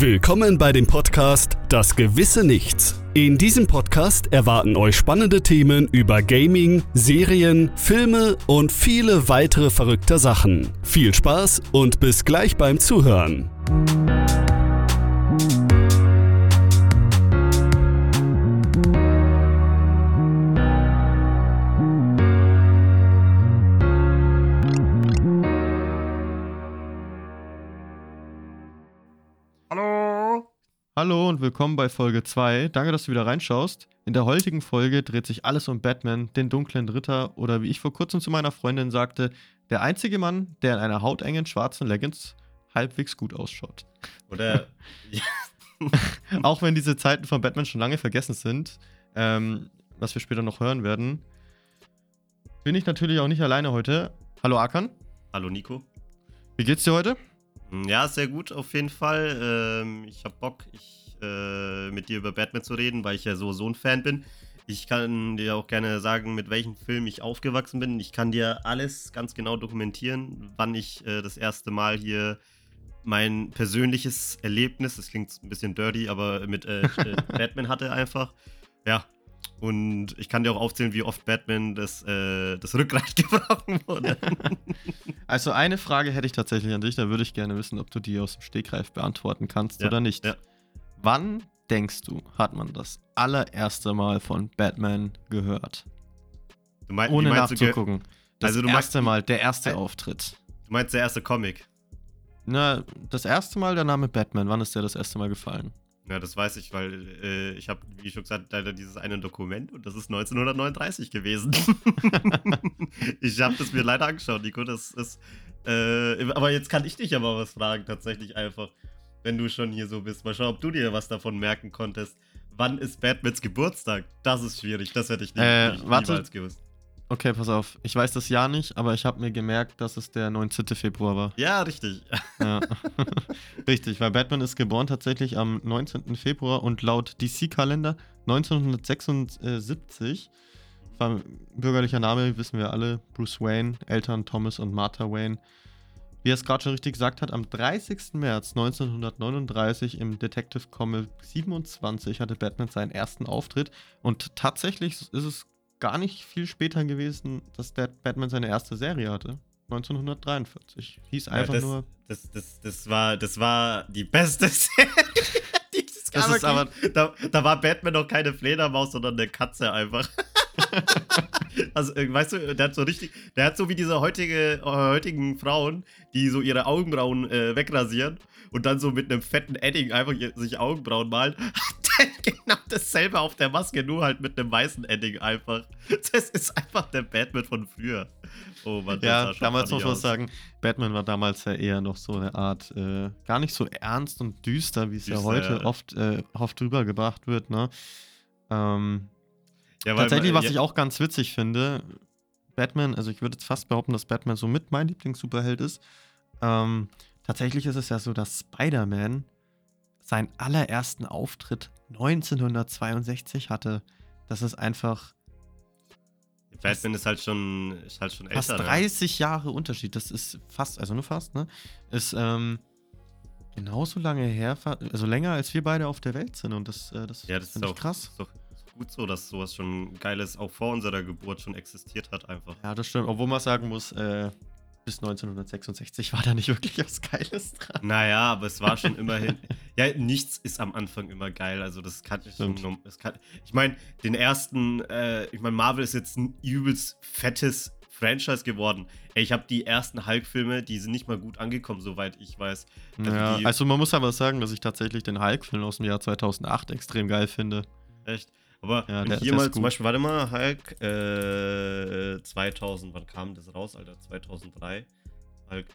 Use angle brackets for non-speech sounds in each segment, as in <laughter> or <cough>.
Willkommen bei dem Podcast Das gewisse Nichts. In diesem Podcast erwarten euch spannende Themen über Gaming, Serien, Filme und viele weitere verrückte Sachen. Viel Spaß und bis gleich beim Zuhören. Hallo und willkommen bei Folge 2. Danke, dass du wieder reinschaust. In der heutigen Folge dreht sich alles um Batman, den dunklen Ritter oder wie ich vor kurzem zu meiner Freundin sagte, der einzige Mann, der in einer hautengen schwarzen Leggings halbwegs gut ausschaut. Oder. <laughs> Auch wenn diese Zeiten von Batman schon lange vergessen sind, ähm, was wir später noch hören werden, bin ich natürlich auch nicht alleine heute. Hallo Akan. Hallo Nico. Wie geht's dir heute? Ja, sehr gut auf jeden Fall. Ähm, ich habe Bock, ich, äh, mit dir über Batman zu reden, weil ich ja so so ein Fan bin. Ich kann dir auch gerne sagen, mit welchem Film ich aufgewachsen bin. Ich kann dir alles ganz genau dokumentieren, wann ich äh, das erste Mal hier mein persönliches Erlebnis, das klingt ein bisschen dirty, aber mit äh, äh <laughs> Batman hatte einfach. Ja, und ich kann dir auch aufzählen, wie oft Batman das, äh, das Rückgrat <laughs> gebrochen wurde. <laughs> Also eine Frage hätte ich tatsächlich an dich, da würde ich gerne wissen, ob du die aus dem Stegreif beantworten kannst Ja, oder nicht. ja. Wann denkst du, hat man das allererste Mal von Batman gehört? Mein, Ohne meinst nachzugucken. Das Also du meinst- erste Mal, der erste Äh, Auftritt. du meinst der erste Comic? Na, das erste Mal der Name Batman, wann ist der das erste Mal gefallen? Ja, das weiß ich, weil äh, ich habe, wie schon gesagt, leider dieses eine Dokument und das ist 1939 gewesen. <laughs> ich habe das mir leider angeschaut, Nico. Das ist. Äh, aber jetzt kann ich dich aber was fragen, tatsächlich einfach. Wenn du schon hier so bist. Mal schauen, ob du dir was davon merken konntest. Wann ist Batmans Geburtstag? Das ist schwierig, das hätte ich nie, Äh, nie, warte. niemals gewusst. Okay, pass auf. Ich weiß das Jahr nicht, aber ich habe mir gemerkt, dass es der 19. Februar war. Ja, richtig. Ja. <laughs> <laughs> Richtig, weil Batman ist geboren tatsächlich am 19. Februar und laut DC-Kalender 1976. War bürgerlicher Name, wissen wir alle, Bruce Wayne, Eltern Thomas und Martha Wayne. Wie er es gerade schon richtig gesagt hat, am 30. März 1939 im Detective Comic 27 hatte Batman seinen ersten Auftritt. Und tatsächlich ist es gar nicht viel später gewesen, dass der Batman seine erste Serie hatte. 1943. Hieß Ja, einfach das, nur Das, das, das, war, das war die beste <laughs> Serie. die es Das gab. ist aber- da, da war Batman noch keine Fledermaus, sondern eine Katze einfach. <laughs> also, äh, weißt du, der hat so richtig, der hat so wie diese heutige, äh, heutigen Frauen, die so ihre Augenbrauen äh, wegrasieren und dann so mit einem fetten Edding einfach sich Augenbrauen malen. <laughs> Hat der genau dasselbe auf der Maske, nur halt mit einem weißen Edding einfach. Das ist einfach der Batman von früher. Oh Mann, das Ja, damals muss man sagen, Batman war damals ja eher noch so eine Art, äh, gar nicht so ernst und düster, wie es ja heute ja. oft, äh, oft rübergebracht wird, ne? Ähm, Ja, tatsächlich, was ich auch ganz witzig finde, Batman, also ich würde jetzt fast behaupten, dass Batman so mit mein Lieblings-Superheld ist. Ähm, tatsächlich ist es ja so, dass Spider-Man seinen allerersten Auftritt 1962 hatte. Das ist einfach Batman ist halt schon, ist halt schon fast älter. ne? 30 Jahre Unterschied. Das ist fast, also nur fast, ne? Ist ähm, genauso lange her, also länger als wir beide auf der Welt sind. Und das, äh, das, Ja, das ist finde ich auch krass. Ist doch gut so, dass sowas schon Geiles auch vor unserer Geburt schon existiert hat, einfach. Ja, das stimmt. Obwohl man sagen muss, äh, bis 1966 war da nicht wirklich was Geiles dran. Naja, aber es war schon <laughs> immerhin. Ja, nichts ist am Anfang immer geil. Also, das kann ich schon. Kann, ich meine, den ersten, äh, ich meine, Marvel ist jetzt ein übelst fettes Franchise geworden. Ey, ich habe die ersten Hulk-Filme, die sind nicht mal gut angekommen, soweit ich weiß. Also ja, also man muss aber sagen, dass ich tatsächlich den Hulk-Film aus dem Jahr 2008 extrem geil finde. Echt? Aber Ja, wenn ich hier mal zum Beispiel, warte mal, Hulk äh, 2000, wann kam das raus, Alter? 2003. Hulk,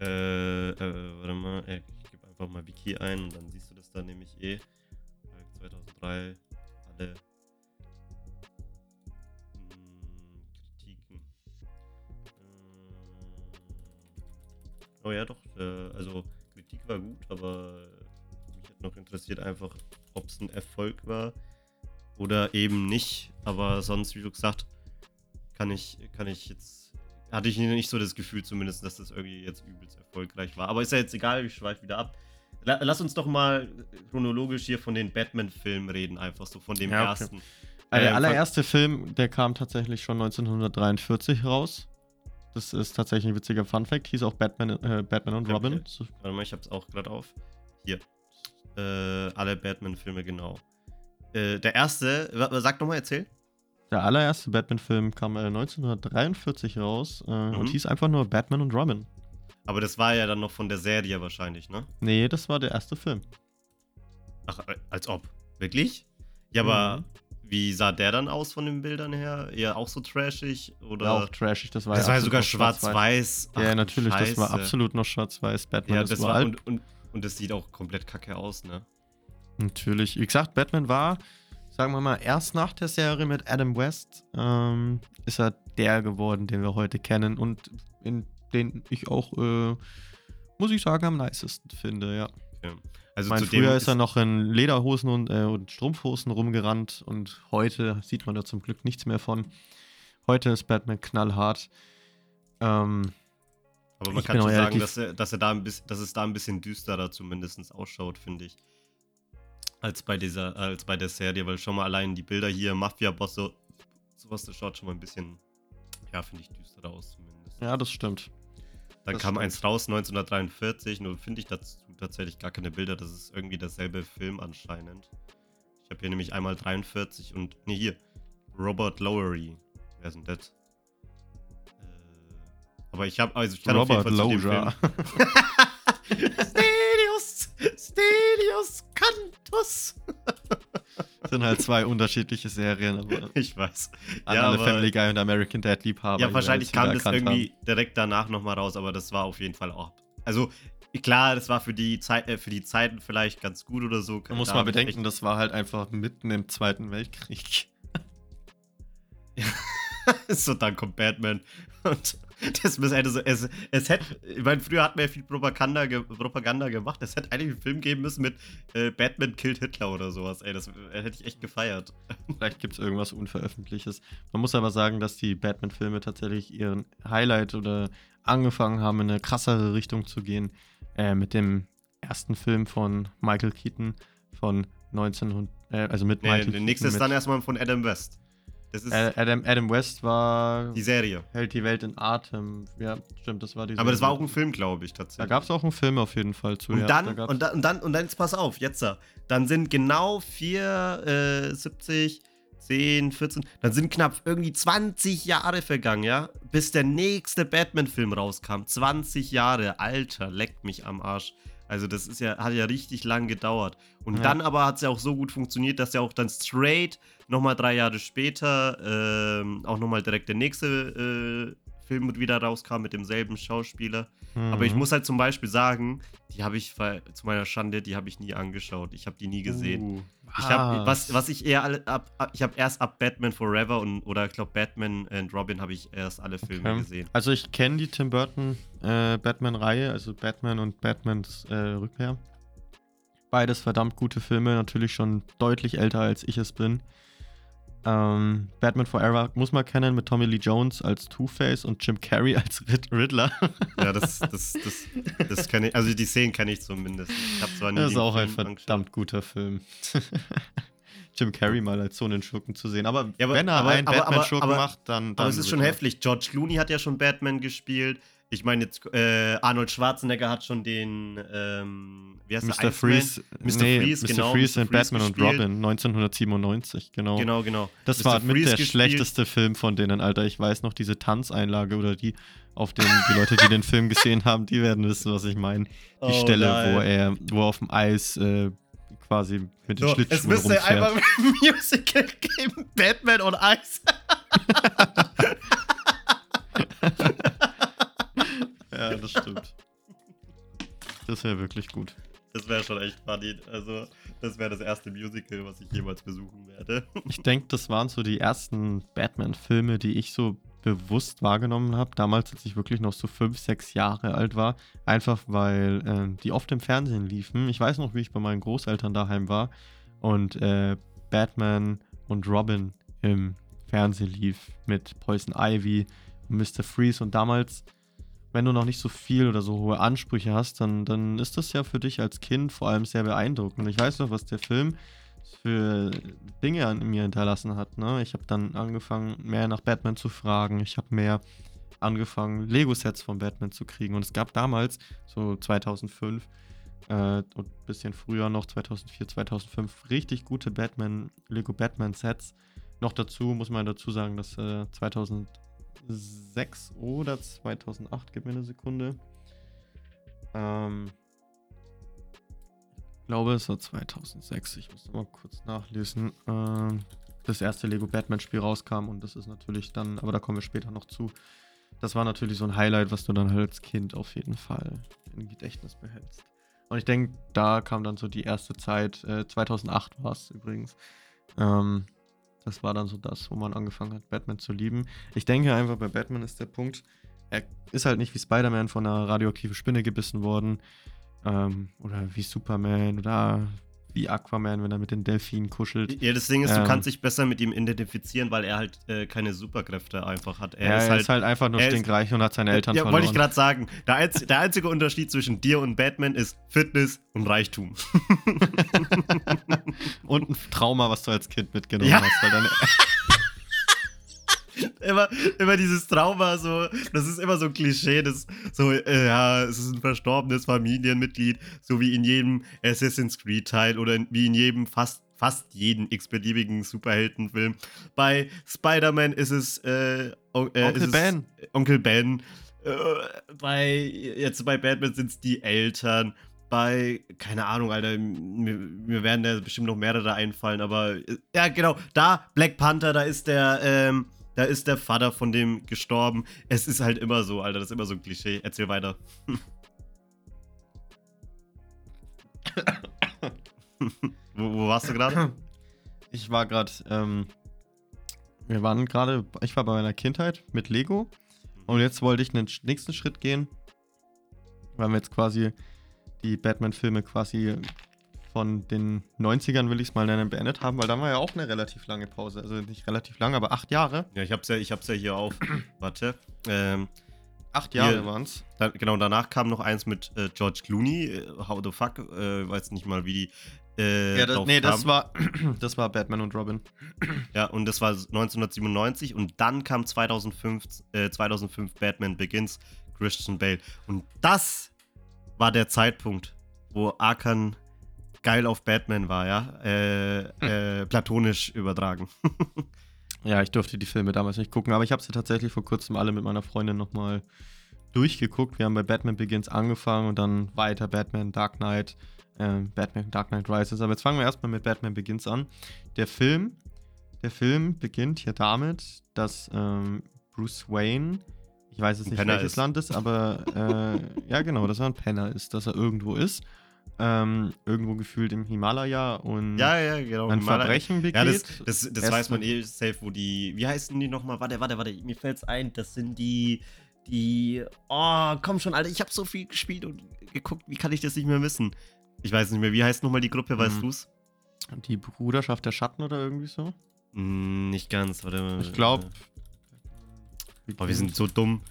äh, äh, warte mal, ey, ich gebe einfach mal Wiki ein und dann siehst du das dann nämlich eh. Hulk 2003, alle hm, Kritiken. Äh, oh ja, doch, äh, also Kritik war gut, aber mich hat noch interessiert einfach, ob es ein Erfolg war oder eben nicht. Aber sonst, wie du gesagt, kann ich, kann ich jetzt, hatte ich nicht so das Gefühl zumindest, dass das irgendwie jetzt übelst erfolgreich war. Aber ist ja jetzt egal, ich schweife wieder ab. La lass uns doch mal chronologisch hier von den Batman-Filmen reden, einfach so von dem Ja, okay. ersten. Also der Ähm, allererste Film, der kam tatsächlich schon 1943 raus. Das ist tatsächlich ein witziger Funfact. Hieß auch Batman, äh, Batman und Okay, Robin. Warte mal, ich hab's auch gerade auf. Hier. Äh, alle Batman-Filme, genau. Äh, der erste, sag nochmal, erzähl. Der allererste Batman-Film kam äh, 1943 raus äh, und hieß einfach nur Batman und Robin. Aber das war ja dann noch von der Serie wahrscheinlich, ne? Nee, das war der erste Film. Ach, äh, als ob. Wirklich? Ja, aber Mhm. wie sah der dann aus von den Bildern her? Eher auch so trashig? Oder? War auch trashig. Das war, das ja war ja sogar schwarz-weiß. Ja, natürlich. Das war Scheiße. absolut noch schwarz-weiß. Batman Ja, ist das war. Und, und, und das sieht auch komplett kacke aus, ne? Natürlich. Wie gesagt, Batman war, sagen wir mal, erst nach der Serie mit Adam West ähm, ist er der geworden, den wir heute kennen und in den ich auch, äh, muss ich sagen, am nicesten finde, ja. Okay. Also Ich dem früher ist er noch in Lederhosen und, äh, und Strumpfhosen rumgerannt und heute sieht man da zum Glück nichts mehr von. Heute ist Batman knallhart. Ähm, Aber man kann schon sagen, dass, er, dass, er da ein bisschen, dass es da ein bisschen düsterer zumindest ausschaut, finde ich. Als bei dieser, als bei der Serie, weil schon mal allein die Bilder hier, Mafia-Bosse, sowas, das schaut schon mal ein bisschen, ja, finde ich, düsterer aus zumindest. ja, das stimmt. Dann das kam stimmt. eins raus, 1943, nur finde ich dazu tatsächlich gar keine Bilder, das ist irgendwie derselbe Film anscheinend. Ich habe hier nämlich einmal 43 und, ne, hier, Robert Lowery. Wer ist denn das? Äh, aber ich habe, also ich kann Robert auf jeden Fall zu dem Loja. Film- <laughs> <laughs> Stelios, Cantus. <laughs> sind halt zwei unterschiedliche Serien, aber <laughs> Ich weiß. an Ja, alle Family Guy und American Dad Liebhaber. Ja, wahrscheinlich kam das irgendwie direkt danach nochmal raus, aber das war auf jeden Fall auch. Also, klar, das war für die, Zeit, äh, für die Zeiten vielleicht ganz gut oder so. Man muss mal bedenken, das war halt einfach mitten im Zweiten Weltkrieg. echt- <laughs> so, dann kommt Batman. Und das hätte so. Es, es hätte. Ich meine, früher hat man ja viel Propaganda, ge, Propaganda gemacht. Es hätte eigentlich einen Film geben müssen mit äh, Batman killt Hitler oder sowas. Ey, das äh, hätte ich echt gefeiert. <laughs> Vielleicht gibt es irgendwas Unveröffentlichtes. Man muss aber sagen, dass die Batman-Filme tatsächlich ihren Highlight oder angefangen haben, in eine krassere Richtung zu gehen. Äh, mit dem ersten Film von Michael Keaton von 1900, äh, also mit Nee, Michael der nächste ist dann erstmal von Adam West. Das ist Adam, Adam West war die Serie. Hält die Welt in Atem. Ja, stimmt, das war die Aber das war Serie. auch ein Film, glaube ich, Da tatsächlich. gab es auch einen Film auf jeden Fall zu. Und, ja, da dann, gab's- und, dann, und dann, und dann, jetzt pass auf, jetzt da. Dann sind genau 4, äh, 70, 10, 14, dann sind knapp irgendwie 20 Jahre vergangen, ja? Bis der nächste Batman-Film rauskam. 20 Jahre, Alter, leckt mich am Arsch. Also das ist ja, hat ja richtig lang gedauert. Und Ja. dann aber hat es ja auch so gut funktioniert, dass ja auch dann straight nochmal drei Jahre später ähm, auch nochmal direkt der nächste äh, Film wieder rauskam mit demselben Schauspieler. Aber ich Mhm. muss halt zum Beispiel sagen, die habe ich zu meiner Schande, die habe ich nie angeschaut. Ich habe die nie gesehen. Uh, Ich habe was, was ich eher alle ab, ab ich habe erst ab Batman Forever und oder ich glaube Batman and Robin habe ich erst alle Filme Okay. gesehen. Also ich kenne die Tim Burton äh, Batman-Reihe, also Batman und Batmans äh, Rückkehr. Beides verdammt gute Filme, natürlich schon deutlich älter als ich es bin. Ähm, Batman Forever muss man kennen mit Tommy Lee Jones als Two-Face und Jim Carrey als Rid Riddler. Ja, das <laughs> das das das kenne ich, also die Szenen kenne ich zumindest. Ich habe zwar nie Das ist auch ein Film angeschaut. verdammt guter Film. <laughs> Jim Carrey mal als so einen Schurken zu sehen. Aber, Ja, aber- wenn er aber- einen Batman-Schurken macht, dann, dann. Aber es ist schon heftig. George Clooney hat ja schon Batman gespielt. Ich meine jetzt äh, Arnold Schwarzenegger hat schon den ähm, wie heißt? Mr. Freeze, Mr. nee, Freeze, Mr. genau, Freeze Mr. in Batman und gespielt. Robin 1997, genau. Genau, genau. Das Mr. war mit Freeze der gespielt. schlechteste Film von denen, Alter. Ich weiß noch, diese Tanzeinlage oder die, auf den die Leute, die den Film gesehen haben, die werden wissen, was ich meine. Die Oh, Stelle, nein. wo er, wo er auf dem Eis äh, quasi mit den So, es Schlittschuhen müsste rumfährt. einfach ein <laughs> Musical geben, Batman und Eis. <laughs> Ja, das stimmt. Das wäre wirklich gut. Das wäre schon echt funny. Also, das wäre das erste Musical, was ich jemals besuchen werde. Ich denke, das waren so die ersten Batman-Filme, die ich so bewusst wahrgenommen habe. Damals, als ich wirklich noch so fünf, sechs Jahre alt war. Einfach weil ähm, die oft im Fernsehen liefen. Ich weiß noch, wie ich bei meinen Großeltern daheim war und äh, Batman und Robin im Fernsehen lief mit Poison Ivy und Mr. Freeze. Und damals wenn du noch nicht so viel oder so hohe Ansprüche hast, dann, dann ist das ja für dich als Kind vor allem sehr beeindruckend. Ich weiß noch, was der Film für Dinge an mir hinterlassen hat. Ne? Ich habe dann angefangen, mehr nach Batman zu fragen. Ich habe mehr angefangen, Lego-Sets von Batman zu kriegen. Und es gab damals, so 2005 äh, und ein bisschen früher noch, 2004, 2005, richtig gute Batman, Lego Batman-Sets. Noch dazu muss man dazu sagen, dass äh, 2006 oder 2008, gib mir eine Sekunde. Ähm, ich glaube, es war 2006. Ich muss mal kurz nachlesen. Ähm, das erste Lego Batman-Spiel rauskam und das ist natürlich dann, aber da kommen wir später noch zu. Das war natürlich so ein Highlight, was du dann halt als Kind auf jeden Fall im Gedächtnis behältst. Und ich denke, da kam dann so die erste Zeit, äh, 2008 war es übrigens. Ähm, das war dann so das, wo man angefangen hat, Batman zu lieben. Ich denke einfach, bei Batman ist der Punkt, er ist halt nicht wie Spider-Man von einer radioaktiven Spinne gebissen worden. Ähm, oder wie Superman oder wie Aquaman, wenn er mit den Delfinen kuschelt. Ja, das Ding ist, Ähm. du kannst dich besser mit ihm identifizieren, weil er halt äh, keine Superkräfte einfach hat. Er Er, ist er halt. ist halt einfach nur er ist- stinkreich und hat seine Eltern ja, verloren. wollte ich gerade sagen. Der, einz der einzige Unterschied zwischen dir und Batman ist Fitness und Reichtum. <laughs> und ein Trauma, was du als Kind mitgenommen Ja. hast. Weil deine, <laughs> <laughs> immer, immer dieses Trauma, so, das ist immer so ein Klischee, das so, äh, ja, es ist ein verstorbenes Familienmitglied, so wie in jedem Assassin's Creed-Teil oder in, wie in jedem fast fast jeden x-beliebigen Superheldenfilm. Bei Spider-Man ist es, äh, on, äh, Onkel ist Ben. Es Onkel Ben. Äh, bei, jetzt bei Batman sind es die Eltern. Bei, keine Ahnung, Alter, mir, mir werden da bestimmt noch mehrere einfallen, aber äh, ja, genau, da, Black Panther, da ist der, ähm, da ist der Vater von dem gestorben. Es ist halt immer so, Alter, das ist immer so ein Klischee. Erzähl weiter. <laughs> wo, wo warst du gerade? Ich war gerade, ähm, wir waren gerade, ich war bei meiner Kindheit mit Lego und jetzt wollte ich einen nächsten Schritt gehen, weil wir jetzt quasi die Batman-Filme quasi von den 90ern, will ich es mal nennen, beendet haben, weil da war ja auch eine relativ lange Pause. Also nicht relativ lang, aber acht Jahre. Ja, ich hab's ja, ich hab's ja hier auf. <clears throat> Warte. Ähm, Acht Jahre waren es. da, genau, danach kam noch eins mit äh, George Clooney. Äh, How the fuck? Äh, weiß nicht mal, wie die. Äh, Ja, das, nee, das war, <clears throat> das war Batman und Robin. <clears throat> Ja, und das war 1997 und dann kam 2005, äh, 2005 Batman Begins, Christian Bale. Und das war der Zeitpunkt, wo Arkan geil auf Batman war, ja. Äh, äh, platonisch übertragen. <laughs> Ja, ich durfte die Filme damals nicht gucken, aber ich habe sie tatsächlich vor kurzem alle mit meiner Freundin nochmal durchgeguckt. Wir haben bei Batman Begins angefangen und dann weiter Batman Dark Knight, äh, Batman Dark Knight Rises. Aber jetzt fangen wir erstmal mit Batman Begins an. Der Film, der Film beginnt hier damit, dass ähm, Bruce Wayne, ich weiß jetzt nicht welches ist. Land ist, aber äh, <laughs> ja genau, dass er ein Penner ist, dass er irgendwo ist. Ähm, irgendwo gefühlt im Himalaya und ja, ja, genau. ein Mal- Verbrechen begeht. Ja, das, das, das weiß man eh safe, wo die. Wie heißen die nochmal? Warte, warte, warte. Mir fällt's ein. Das sind die. Die. Oh, komm schon, Alter. Ich habe so viel gespielt und geguckt. Wie kann ich das nicht mehr wissen? Ich weiß nicht mehr. Wie heißt nochmal die Gruppe? Weißt Hm. du's? Die Bruderschaft der Schatten oder irgendwie so? Hm, nicht ganz. Warte mal. Ich glaube. Aber wir sind so dumm.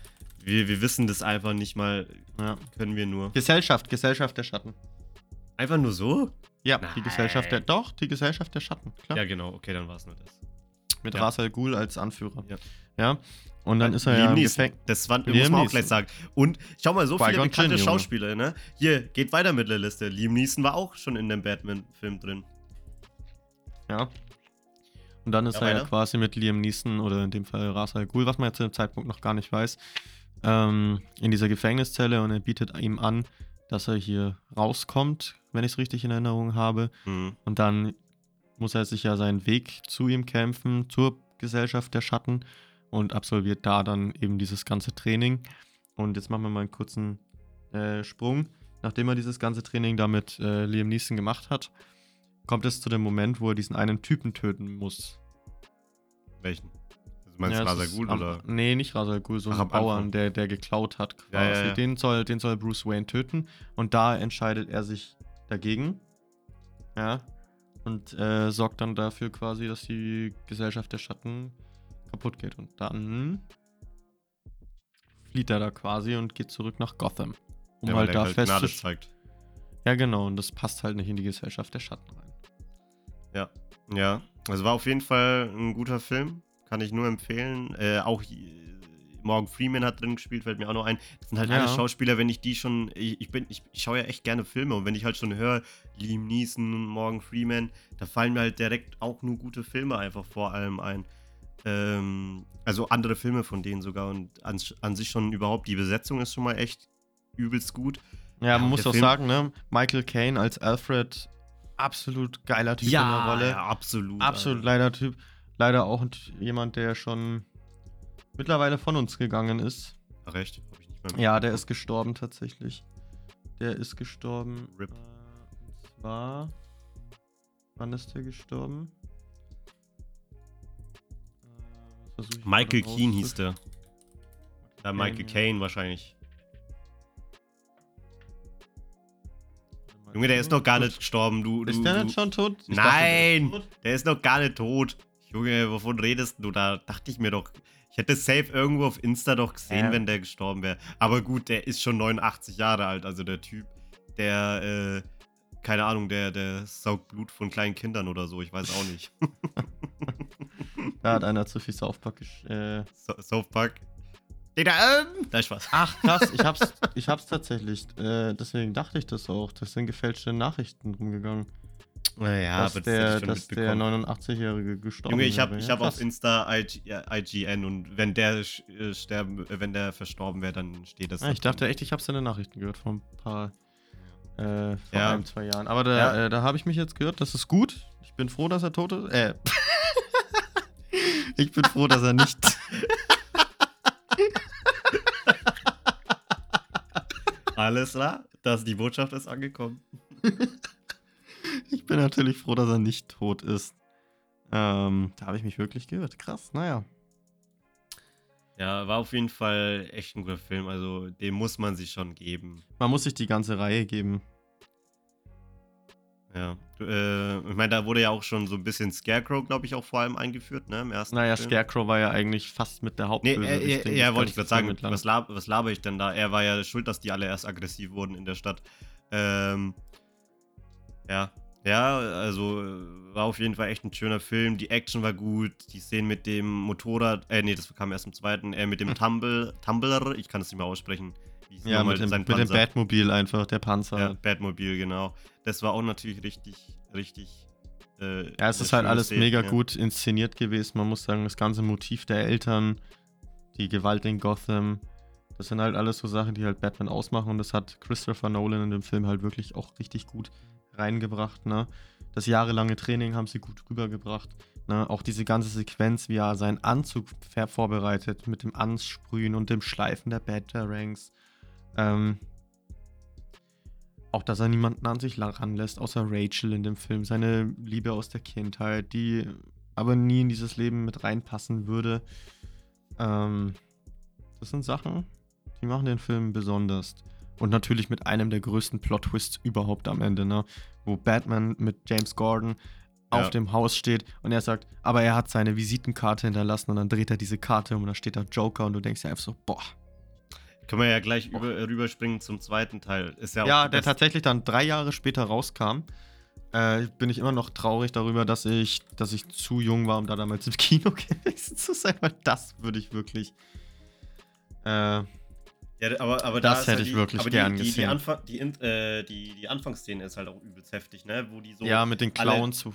Wir, wir wissen das einfach nicht mal. Ja. Können wir nur. Gesellschaft, Gesellschaft der Schatten. Einfach nur so? Ja, die Nein. Gesellschaft der. Doch, die Gesellschaft der Schatten, klar. Ja, genau. Okay, dann war es nur das. Mit ja. Ra's al Ghul als Anführer. Ja. Ja. Und dann ist er ja Liam im Neeson. Gefängnis. Das war, muss man auch Neeson. gleich sagen. Und schau mal, so viele bekannte Junge. Schauspieler, ne? Hier, geht weiter mit der Liste. Liam Neeson war auch schon in dem Batman-Film drin. Ja. Und dann ist Ja, er ja weiter. quasi mit Liam Neeson oder in dem Fall Ra's al Ghul, was man jetzt zu dem Zeitpunkt noch gar nicht weiß, ähm, in dieser Gefängniszelle und er bietet ihm an, dass er hier rauskommt, wenn ich es richtig in Erinnerung habe. Hm. Und dann muss er sich ja seinen Weg zu ihm kämpfen, zur Gesellschaft der Schatten und absolviert da dann eben dieses ganze Training. Und jetzt machen wir mal einen kurzen äh, Sprung. Nachdem er dieses ganze Training da mit äh, Liam Neeson gemacht hat, kommt es zu dem Moment, wo er diesen einen Typen töten muss. Welchen? Meinst du Ja, es Ra's al ist Ghul am- oder? Nee, nicht Ra's al Ghul, so Ach, ein. Bauern, der, der geklaut hat quasi. Ja, ja. Den, soll, den soll Bruce Wayne töten. Und da entscheidet er sich dagegen. Ja. Und äh, sorgt dann dafür quasi, dass die Gesellschaft der Schatten kaputt geht. Und dann flieht er da quasi und geht zurück nach Gotham. Um halt da halt festzustellen. Ja, genau, und das passt halt nicht in die Gesellschaft der Schatten rein. Ja, ja. Also war auf jeden Fall ein guter Film. Kann ich nur empfehlen. Äh, auch äh, Morgan Freeman hat drin gespielt, fällt mir auch noch ein. Das sind halt Ja. alle Schauspieler, wenn ich die schon. Ich, ich bin, ich, ich schaue ja echt gerne Filme und wenn ich halt schon höre, Liam Neeson, Morgan Freeman, da fallen mir halt direkt auch nur gute Filme einfach vor allem ein. Ähm, also andere Filme von denen sogar und an, an sich schon überhaupt, die Besetzung ist schon mal echt übelst gut. Ja, Ja, man muss der auch Film- sagen, ne? Michael Caine als Alfred, absolut geiler Typ in der Rolle. ja, absolut. absolut leider Typ. Leider auch jemand, der schon mittlerweile von uns gegangen ist. Recht, hab ich nicht mehr Ja, der ist gestorben tatsächlich. Der ist gestorben. Rip. Äh, und zwar. Wann ist der gestorben? Äh, Michael Keane hieß der. Ja, Michael ja. Caine wahrscheinlich. Junge, der ist noch gar nicht gestorben. Du, du, Ist der nicht schon tot? Ich dachte, der Nein, ist tot. der ist noch gar nicht tot. Junge, wovon redest du? Da dachte ich mir doch. Ich hätte safe irgendwo auf Insta doch gesehen, Ja. wenn der gestorben wäre. Aber gut, der ist schon 89 Jahre alt, also der Typ, der, äh, keine Ahnung, der, der saugt Blut von kleinen Kindern oder so, ich weiß auch nicht. <laughs> Da hat einer zu viel South Park gesch- äh, so, South Park. Digga, ähm, da ist Spaß. Ach krass, ich hab's, <laughs> ich hab's tatsächlich. Äh, deswegen dachte ich das auch. Das sind gefälschte Nachrichten rumgegangen. Naja, dass der, dass der 89-Jährige gestorben Junge, ich habe ich Ja, hab auf. Insta IG, IGN und wenn der äh, sterben, äh, wenn der verstorben wäre, dann steht das. Ja, da ich dachte echt, ich hab's in den Nachrichten gehört vor ein paar, äh, vor Ja. einem, zwei Jahren. Aber da, Ja. äh, da habe ich mich jetzt gehört, das ist gut. Ich bin froh, dass er tot ist. Äh. <laughs> ich bin froh, dass er nicht. <laughs> Alles klar, dass die Botschaft ist angekommen. <laughs> ich bin natürlich froh, dass er nicht tot ist. Ähm, da habe ich mich wirklich gehört. Krass, naja. Ja, war auf jeden Fall echt ein guter Film. Also, den muss man sich schon geben. Man muss sich die ganze Reihe geben. Ja. Äh, ich meine, da wurde ja auch schon so ein bisschen Scarecrow, glaube ich, auch vor allem eingeführt, ne? Im ersten Naja, Film. Scarecrow war ja eigentlich fast mit der Nee, Hauptbösewicht. äh, äh, ja, wollte ich gerade sagen, was, lab, was laber ich denn da? Er war ja schuld, dass die alle erst aggressiv wurden in der Stadt. Ähm, ja, ja, also äh, war auf jeden Fall echt ein schöner Film. Die Action war gut, die Szenen mit dem Motorrad, äh, nee, das kam erst im zweiten, äh, mit dem Tumble, Tumbler, ich kann es nicht mehr aussprechen. Ja, mit dem, mit dem? Batmobil einfach, der Panzer. Ja, Ja, Batmobil, genau. Das war auch natürlich richtig, richtig. Äh, es eine ist halt alles Szene, mega ja. gut inszeniert gewesen. Man muss sagen, das ganze Motiv der Eltern, die Gewalt in Gotham, das sind halt alles so Sachen, die halt Batman ausmachen. Und das hat Christopher Nolan in dem Film halt wirklich auch richtig gut reingebracht. Ne? Das jahrelange Training haben sie gut rübergebracht. Ne? Auch diese ganze Sequenz, wie er seinen Anzug vorbereitet, mit dem Ansprühen und dem Schleifen der Batarangs. Ähm, auch, dass er niemanden an sich ranlässt, außer Rachel in dem Film. Seine Liebe aus der Kindheit, die aber nie in dieses Leben mit reinpassen würde. Ähm, das sind Sachen, die machen den Film besonders. Und natürlich mit einem der größten Plot-Twists überhaupt am Ende, ne? Wo Batman mit James Gordon Ja. auf dem Haus steht und er sagt, aber er hat seine Visitenkarte hinterlassen und dann dreht er diese Karte um und da steht da Joker und du denkst dir einfach so, boah. Können wir ja gleich über, rüberspringen zum zweiten Teil. Ist ja, auch Ja, der tatsächlich dann drei Jahre später rauskam. Äh, bin ich immer noch traurig darüber, dass ich, dass ich zu jung war, um da damals im Kino <laughs> gewesen zu sein, weil das würde ich wirklich. Äh, Ja, aber, aber Das da ist hätte halt ich die, wirklich aber gern die, die, die, gesehen. Anfang, die, äh, die, die Anfangsszene ist halt auch übelst heftig, ne? Wo die so, ja, mit den alle- Clowns. so-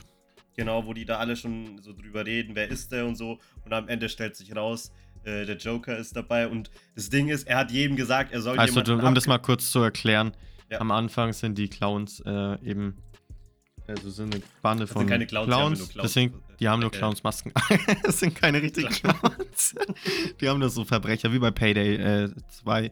genau, wo die da alle schon so drüber reden, wer ist der und so. Und am Ende stellt sich raus, äh, der Joker ist dabei. Und das Ding ist, er hat jedem gesagt, er soll Also, um das mal kurz zu erklären, Ja. am Anfang sind die Clowns äh, eben. Also sind eine Bande von sind keine Clowns, die haben nur Clowns. Deswegen, die haben nur Okay. Clownsmasken. <laughs> das sind keine richtigen <laughs> Clowns. die haben nur so Verbrecher wie bei Payday äh, 2.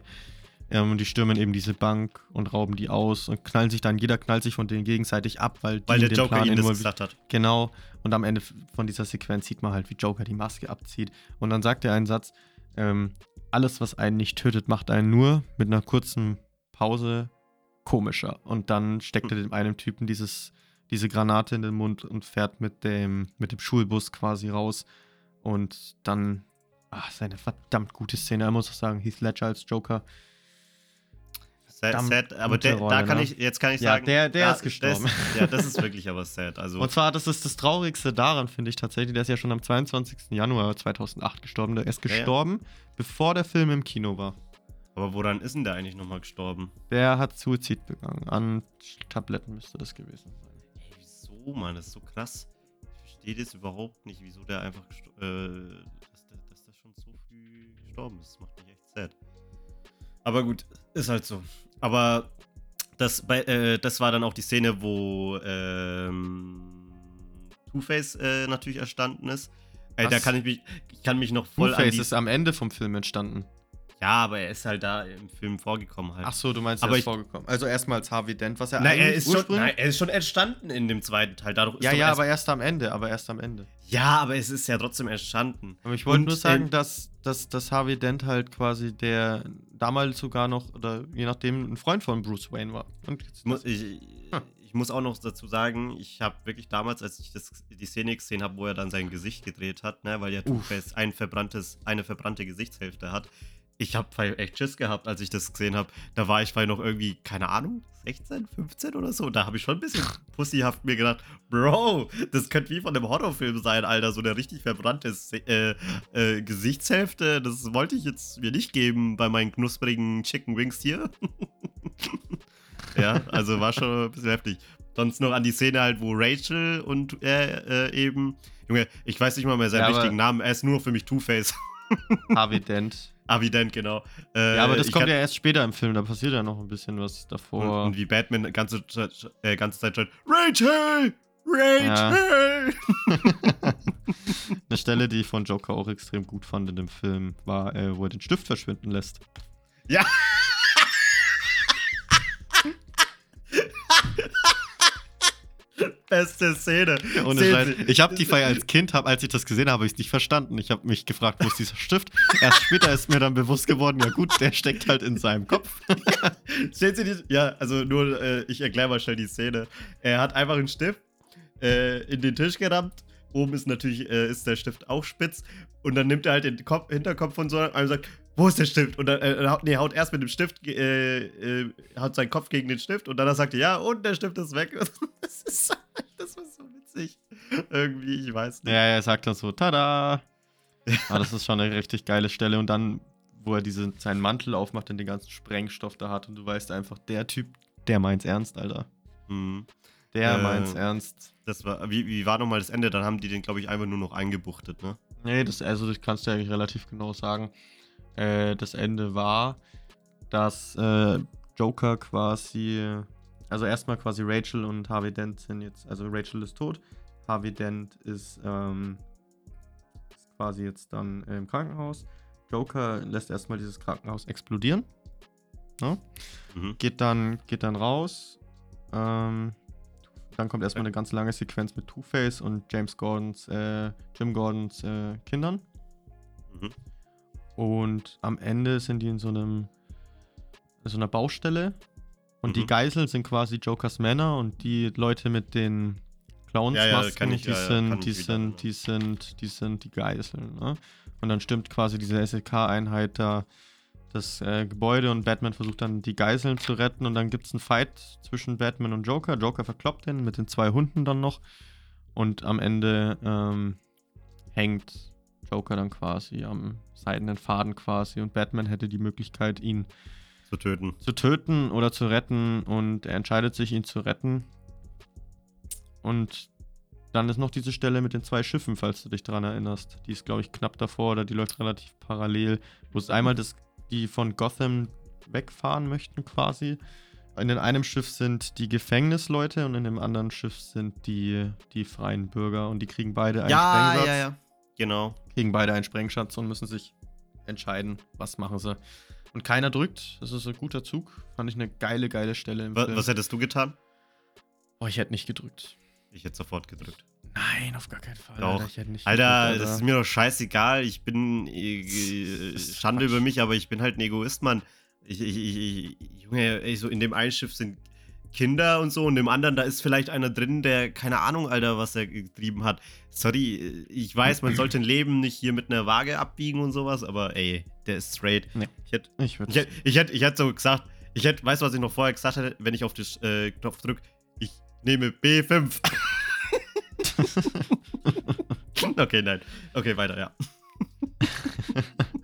Ähm, und die stürmen eben diese Bank und rauben die aus und knallen sich dann, jeder knallt sich von denen gegenseitig ab, weil Weil der Joker Plan ihnen das gesagt hat. Genau. Und am Ende von dieser Sequenz sieht man halt, wie Joker die Maske abzieht. Und dann sagt er einen Satz: ähm, Alles, was einen nicht tötet, macht einen nur mit einer kurzen Pause komischer. Und dann steckt er dem einen Typen dieses, diese Granate in den Mund und fährt mit dem, mit dem Schulbus quasi raus. Und dann Ach, seine verdammt gute Szene. Ich muss auch sagen, Heath Ledger als Joker. Sad, sad, aber der, Rolle, da kann ne? ich, jetzt kann ich Ja, sagen. der- der da- ist gestorben. Das, <laughs> ja, das ist <laughs> wirklich aber sad. Also, Und zwar, das ist das Traurigste daran, finde ich tatsächlich. Der ist ja schon am 22. Januar 2008 gestorben. Der ist Ja, ja. gestorben, bevor der Film im Kino war. aber woran ist denn der eigentlich nochmal gestorben? Der hat Suizid begangen. An Tabletten müsste das gewesen sein. Ey, wieso, Mann? Das ist so krass. Ich verstehe das überhaupt nicht, wieso der einfach, äh, dass, der, dass der schon so früh gestorben ist. Das macht mich echt sad. Aber gut, ist halt so. Aber das, bei, äh, das war dann auch die Szene, wo ähm, Two-Face äh, natürlich erstanden ist. Äh, da kann ich mich, ich kann mich noch voll Two-Face ist am Ende vom Film entstanden. Ja, aber er ist halt da im Film vorgekommen halt. Ach so, du meinst, Aber er ist ich- vorgekommen. Also erstmal als Harvey Dent, was er Nein, er eigentlich ist, schon, nein, er ist schon entstanden in dem zweiten Teil. Dadurch ja, ja, erst, aber erst am Ende, aber erst am Ende. ja, aber es ist ja trotzdem entstanden. Aber ich wollte nur sagen, dass, dass, dass Harvey Dent halt quasi der damals sogar noch, oder je nachdem, ein Freund von Bruce Wayne war. Und muss, ich, Hm. ich muss auch noch dazu sagen, ich habe wirklich damals, als ich das, die Szene gesehen habe, wo er dann sein Gesicht gedreht hat, ne, weil ja. Two-Face ein verbranntes, eine verbrannte Gesichtshälfte hat. Ich habe echt Schiss gehabt, als ich das gesehen habe. Da war ich bei noch irgendwie, keine Ahnung, 16, 15 oder so. Da habe ich schon ein bisschen <laughs> pussyhaft mir gedacht, Bro, das könnte wie von einem Horrorfilm sein, Alter. So eine richtig verbrannte äh, äh, Gesichtshälfte. Das wollte ich jetzt mir nicht geben bei meinen knusprigen Chicken Wings hier. <laughs> ja, also war schon ein bisschen heftig. Sonst noch an die Szene halt, wo Rachel und er äh, eben. Junge, ich weiß nicht mal mehr seinen Ja, richtigen Namen. Er ist nur für mich Two-Face. <laughs> Harvey Dent. Evident, genau. Äh, ja, aber das ich kommt ja erst später im Film, da passiert ja noch ein bisschen was Und, davor. und wie Batman die ganze, Zeit- äh, ganze Zeit schon. Rachel! Rachel! <laughs> Eine Stelle, die ich von Joker auch extrem gut fand in dem Film, war, äh, wo er den Stift verschwinden lässt. Ja. Beste Szene. Ohne Scheiß. Ich habe die Feier als Kind, hab, als ich das gesehen habe, habe ich es nicht verstanden. Ich habe mich gefragt, wo ist dieser Stift? Erst später ist mir dann bewusst geworden, ja gut, der steckt halt in seinem Kopf. <laughs> Stellen Sie die, ja, also nur, äh, ich erkläre mal schnell die Szene. Er hat einfach einen Stift äh, in den Tisch gerammt. Oben ist natürlich, äh, ist der Stift auch spitz. Und dann nimmt er halt den Kopf, Hinterkopf von so einem und sagt, wo ist der Stift? Und dann, äh, haut- nee, haut erst mit dem Stift, äh, äh, haut seinen Kopf gegen den Stift und dann sagt er, ja, und der Stift ist weg. <laughs> Das ist, so- das war so witzig. Irgendwie, ich weiß nicht. Ja, er sagt dann so, tada. Aber das ist schon eine richtig geile Stelle. Und dann, wo er diese, seinen Mantel aufmacht und den ganzen Sprengstoff da hat und du weißt einfach, der Typ, der meint's ernst, Alter. Hm. Der Äh, meint's ernst. Das war, wie, wie war nochmal das Ende? Dann haben die den, glaube ich, einfach nur noch eingebuchtet, ne? Nee, das, also das kannst du eigentlich relativ genau sagen. Äh, das Ende war, dass äh, Joker quasi, also erstmal quasi Rachel und Harvey Dent sind jetzt, also Rachel ist tot, Harvey Dent ist, ähm, ist quasi jetzt dann im Krankenhaus. Joker lässt erstmal dieses Krankenhaus explodieren. Ne? Mhm. Geht dann, geht dann raus. Ähm, dann kommt erstmal eine ganz lange Sequenz mit Two-Face und James Gordons, äh, Jim Gordons äh, Kindern. Mhm. Und am Ende sind die in so einem in so einer Baustelle. Und die Mhm. Geiseln sind quasi Jokers Männer und die Leute mit den Clownsmasken, Ja, ja, die, ja, sind, die, sind, die sind, die sind die Geiseln. Ne? Und dann stimmt quasi diese SLK-Einheit da das äh, Gebäude und Batman versucht dann die Geiseln zu retten und dann gibt es einen Fight zwischen Batman und Joker. Joker verkloppt den mit den zwei Hunden dann noch und am Ende ähm, hängt Joker dann quasi am seidenen Faden quasi und Batman hätte die Möglichkeit, ihn Zu töten. zu töten oder zu retten und er entscheidet sich, ihn zu retten. Und dann ist noch diese Stelle mit den zwei Schiffen, falls du dich daran erinnerst. Die ist, glaube ich, knapp davor oder die läuft relativ parallel. Wo es einmal das, die von Gotham wegfahren möchten quasi. In dem einem Schiff sind die Gefängnisleute und in dem anderen Schiff sind die, die freien Bürger und die kriegen beide einen Sprengsatz Genau. Kriegen beide einen Sprengschatz und müssen sich entscheiden, was machen sie. Und keiner drückt. Das ist ein guter Zug. Fand ich eine geile, geile Stelle im Was, Film. was hättest du getan? Boah, ich hätte nicht gedrückt. Ich hätte sofort gedrückt. Nein, auf gar keinen Fall. Doch. Alter, ich hätte nicht Alter, gedrückt, das ist mir doch scheißegal. Ich bin äh, äh, Schande Quatsch. über mich, aber ich bin halt ein Egoist, Mann. Ich, ich, ich, ich, Junge, ey, so in dem einen Schiff sind Kinder und so und im anderen, da ist vielleicht einer drin, der keine Ahnung, Alter, was er getrieben hat. Sorry, ich weiß, man sollte ein Leben nicht hier mit einer Waage abbiegen und sowas, aber ey, der ist straight. Nee. Ich hätte Ich ich hätt, ich hätt, ich hätt so gesagt, ich hätte, weißt du, was ich noch vorher gesagt hätte, wenn ich auf den äh, Knopf drücke? Ich nehme B5. <laughs> okay, nein. Okay, weiter, ja. <laughs>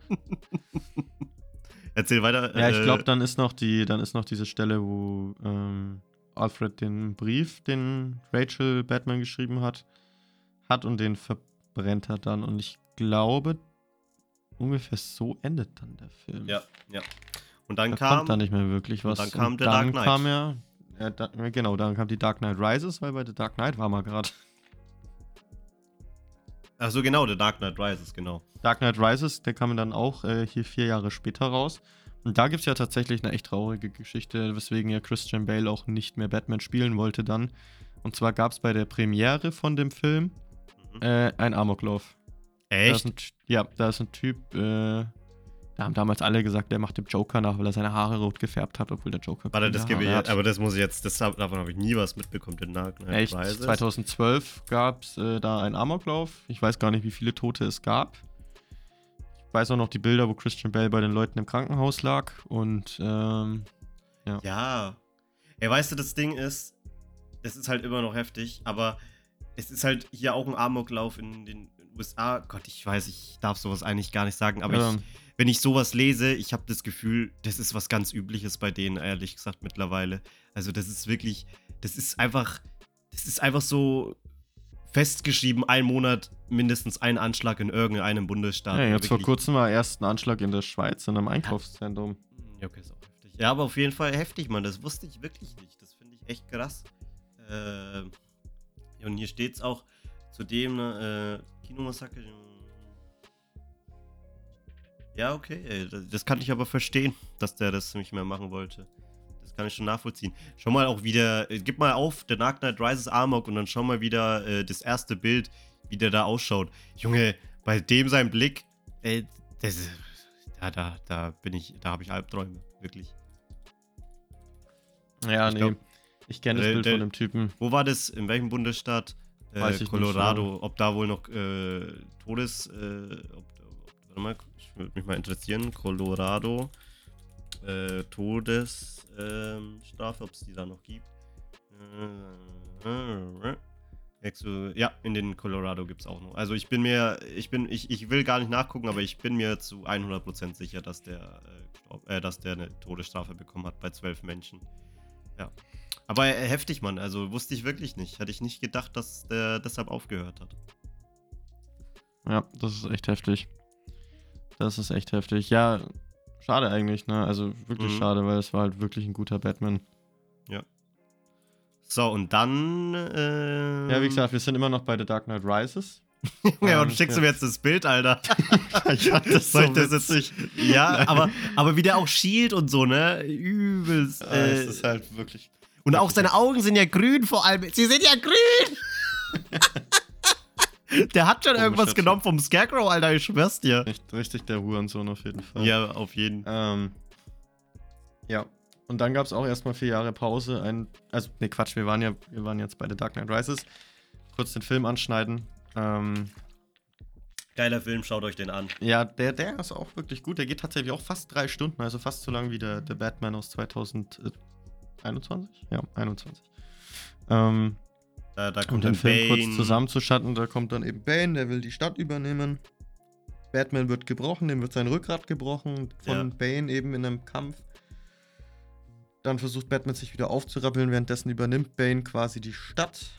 Erzähl weiter. Ja, ich äh, glaube, dann ist noch die, dann ist noch diese Stelle, wo ähm, Alfred den Brief, den Rachel Batman geschrieben hat, hat und den verbrennt er dann. Und ich glaube, ungefähr so endet dann der Film. Ja, ja. Und dann da kam. kommt da nicht mehr wirklich was. dann kam Und der Dark dann Knight. kam ja, ja da, genau, dann kam die Dark Knight Rises, weil bei The Dark Knight waren wir gerade. Ach so, genau, The Dark Knight Rises, genau. Dark Knight Rises, der kam dann auch äh, hier vier Jahre später raus. Und da gibt es ja tatsächlich eine echt traurige Geschichte, weswegen ja Christian Bale auch nicht mehr Batman spielen wollte dann. Und zwar gab es bei der Premiere von dem Film Mhm. äh, einen Amoklauf. Da Echt? ein, Ty- ja, da ist ein Typ, äh, da haben damals alle gesagt, der macht dem Joker nach, weil er seine Haare rot gefärbt hat, obwohl der Joker Warte, das gebe ich hat. aber das muss ich jetzt, das, davon habe ich nie was mitbekommen, den Dark Knight Echt? Rises. 2012 gab es äh, da einen Amoklauf. Ich weiß gar nicht, wie viele Tote es gab. Ich weiß auch noch die Bilder, wo Christian Bale bei den Leuten im Krankenhaus lag. Und ähm, Ja. Ey, weißt du, das Ding ist, es ist halt immer noch heftig, aber es ist halt hier auch ein Amoklauf in den USA. Gott, ich weiß, ich darf sowas eigentlich gar nicht sagen, aber ähm, ich, wenn ich sowas lese, ich habe das Gefühl, das ist was ganz Übliches bei denen, ehrlich gesagt, mittlerweile. Also, das ist wirklich, das ist einfach, das ist einfach so festgeschrieben, ein Monat mindestens ein Anschlag in irgendeinem Bundesstaat. ja, jetzt vor kurzem war erst ein Anschlag in der Schweiz in einem Einkaufszentrum. Ja, okay, ist auch heftig. Ja, aber auf jeden Fall heftig, Mann. Das wusste ich wirklich nicht. Das finde ich echt krass. Ja, und hier steht es auch zudem, ne, äh, Kinomassaker. Ja, okay, das, kann ich aber verstehen, dass der das nicht mehr machen wollte. Das kann ich schon nachvollziehen. Schau mal auch wieder, äh, gib mal auf, The Dark Knight Rises Amok und dann schau mal wieder äh, das erste Bild, wie der da ausschaut. Junge, bei dem sein Blick, ey, das da, da, da bin ich, da habe ich Albträume, wirklich. Ja, Ich nee. glaub, ich kenne das der- Bild der- von dem Typen. Wo war das? In welchem Bundesstaat? Äh, ich nicht, Colorado. Ob da wohl noch äh, Todes. Äh, ob, ob, warte mal, ich würde mich mal interessieren. Colorado. Äh, Todesstrafe, ob es die da noch gibt. Äh, Exo- ja, in den Colorado gibt es auch noch. Also ich bin mir, ich bin, ich, ich will gar nicht nachgucken, aber ich bin mir zu 100% sicher, dass der, äh, äh, dass der eine Todesstrafe bekommen hat bei zwölf Menschen. Ja. Aber heftig, Mann. Also wusste ich wirklich nicht. Hätte ich nicht gedacht, dass der deshalb aufgehört hat. Ja, das ist echt heftig. Das ist echt heftig. Ja, schade eigentlich, ne? Also wirklich Mhm. schade, weil es war halt wirklich ein guter Batman. So, und dann. Äh, Ja, wie gesagt, wir sind immer noch bei The Dark Knight Rises. <laughs> ja, und ähm, schickst du ja. mir jetzt das Bild, Alter. <laughs> ich fand <laughs> das Soll so ich das jetzt witzig. Ja, aber, aber wie der auch schielt und so, ne? Übelst. Ja, Äh, es ist halt wirklich. Und auch seine Augen sind ja grün vor allem. Sie sind ja grün! <laughs> der hat schon Komisch, irgendwas genommen vom Scarecrow, Alter, ich schwör's dir. Richtig, richtig der Hurensohn auf jeden Fall. Ja, auf jeden Fall. Ähm, ja. Und dann gab es auch erstmal vier Jahre Pause. Ein, also, ne, Quatsch, wir waren ja, wir waren jetzt bei The Dark Knight Rises. Kurz den Film anschneiden. Ähm, Geiler Film, schaut euch den an. ja, der, der ist auch wirklich gut. Der geht tatsächlich auch fast drei Stunden, also fast so lang wie der, der Batman aus 2021? Ja, 21. Ähm, Da, da um kommt den Film Bane. kurz zusammenzuschatten, da kommt dann eben Bane, der will die Stadt übernehmen. Batman wird gebrochen, dem wird sein Rückgrat gebrochen von Ja. Bane eben in einem Kampf. Dann versucht Batman sich wieder aufzurappeln, währenddessen übernimmt Bane quasi die Stadt,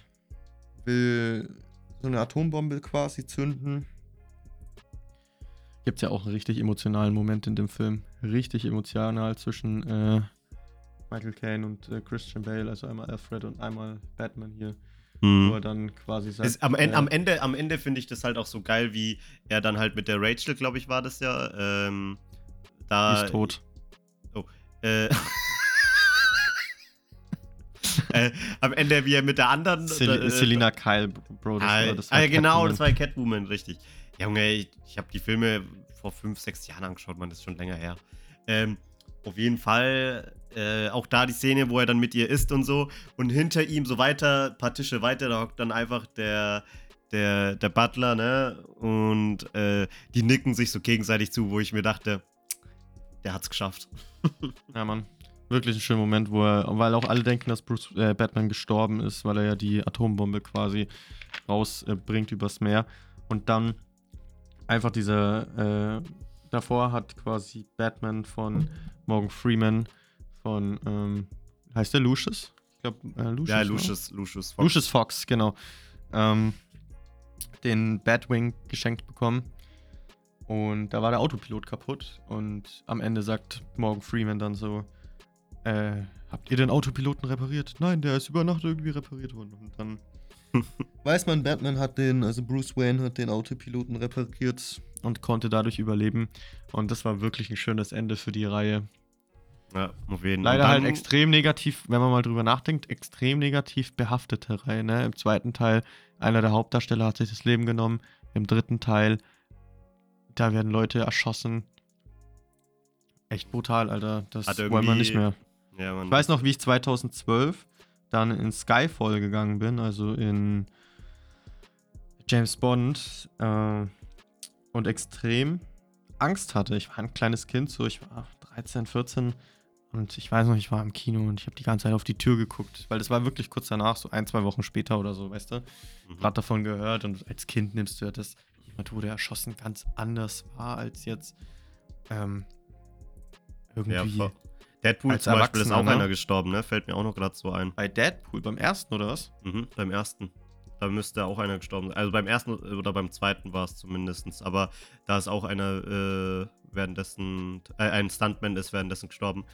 will so eine Atombombe quasi zünden. Gibt ja auch einen richtig emotionalen Moment in dem Film. Richtig emotional zwischen äh, Michael Caine und äh, Christian Bale, also einmal Alfred und einmal Batman hier, Hm. wo er dann quasi sagt. Es, am, Ende, äh, am Ende, am Ende finde ich das halt auch so geil, wie er dann halt mit der Rachel, glaube ich, war das ja. Ähm, da, ist tot. Äh, <laughs> äh, am Ende, wie er mit der anderen. Cel äh, Selina Kyle, Bro, das Ah, war das. ah, war genau, Catwoman. das war Catwoman, richtig. Junge, ich, ich habe die Filme vor fünf, sechs Jahren angeschaut, man, das ist schon länger her. Ähm, auf jeden Fall. Äh, auch da die Szene, wo er dann mit ihr isst und so. Und hinter ihm so weiter, ein paar Tische weiter, da hockt dann einfach der, der, der Butler, ne? Und äh, die nicken sich so gegenseitig zu, wo ich mir dachte, der hat's geschafft. <laughs> ja, Mann. Wirklich ein schöner Moment, wo er, weil auch alle denken, dass Bruce äh, Batman gestorben ist, weil er ja die Atombombe quasi rausbringt äh, übers Meer. Und dann einfach diese, äh, davor hat quasi Batman von Morgan Freeman von, ähm, heißt der Lucius? Ich glaube, äh, Lucius. Ja, Lucius, Lucius Fox. Lucius Fox, genau. Ähm, den Batwing geschenkt bekommen. Und da war der Autopilot kaputt. Und am Ende sagt Morgan Freeman dann so: äh, Habt ihr den Autopiloten repariert? Nein, der ist über Nacht irgendwie repariert worden. Und dann <laughs> weiß man, Batman hat den, also Bruce Wayne hat den Autopiloten repariert und konnte dadurch überleben. Und das war wirklich ein schönes Ende für die Reihe. Ja, auf jeden Leider halt extrem negativ, wenn man mal drüber nachdenkt, extrem negativ behaftete Reihe. Ne? Im zweiten Teil, einer der Hauptdarsteller hat sich das Leben genommen. Im dritten Teil, da werden Leute erschossen. Echt brutal, Alter. Das wollen wir nicht mehr. Ja, ich weiß noch, wie ich 2012 dann in Skyfall gegangen bin, also in James Bond äh, und extrem Angst hatte. Ich war ein kleines Kind, so ich war 13, 14 und ich weiß noch, ich war im Kino und ich habe die ganze Zeit auf die Tür geguckt, weil das war wirklich kurz danach, so ein, zwei Wochen später oder so, weißt du? Mhm. Gerade davon gehört und als Kind nimmst du ja das, jemand wurde erschossen, ganz anders war als jetzt ähm, irgendwie. Ja, Deadpool zum Beispiel ist auch ne? einer gestorben, ne? Fällt mir auch noch gerade so ein. Bei Deadpool, beim ersten oder was? Mhm, beim ersten. Da müsste auch einer gestorben sein. Also beim ersten oder beim zweiten war es zumindest. Aber da ist auch einer äh, währenddessen, äh, ein Stuntman ist währenddessen gestorben.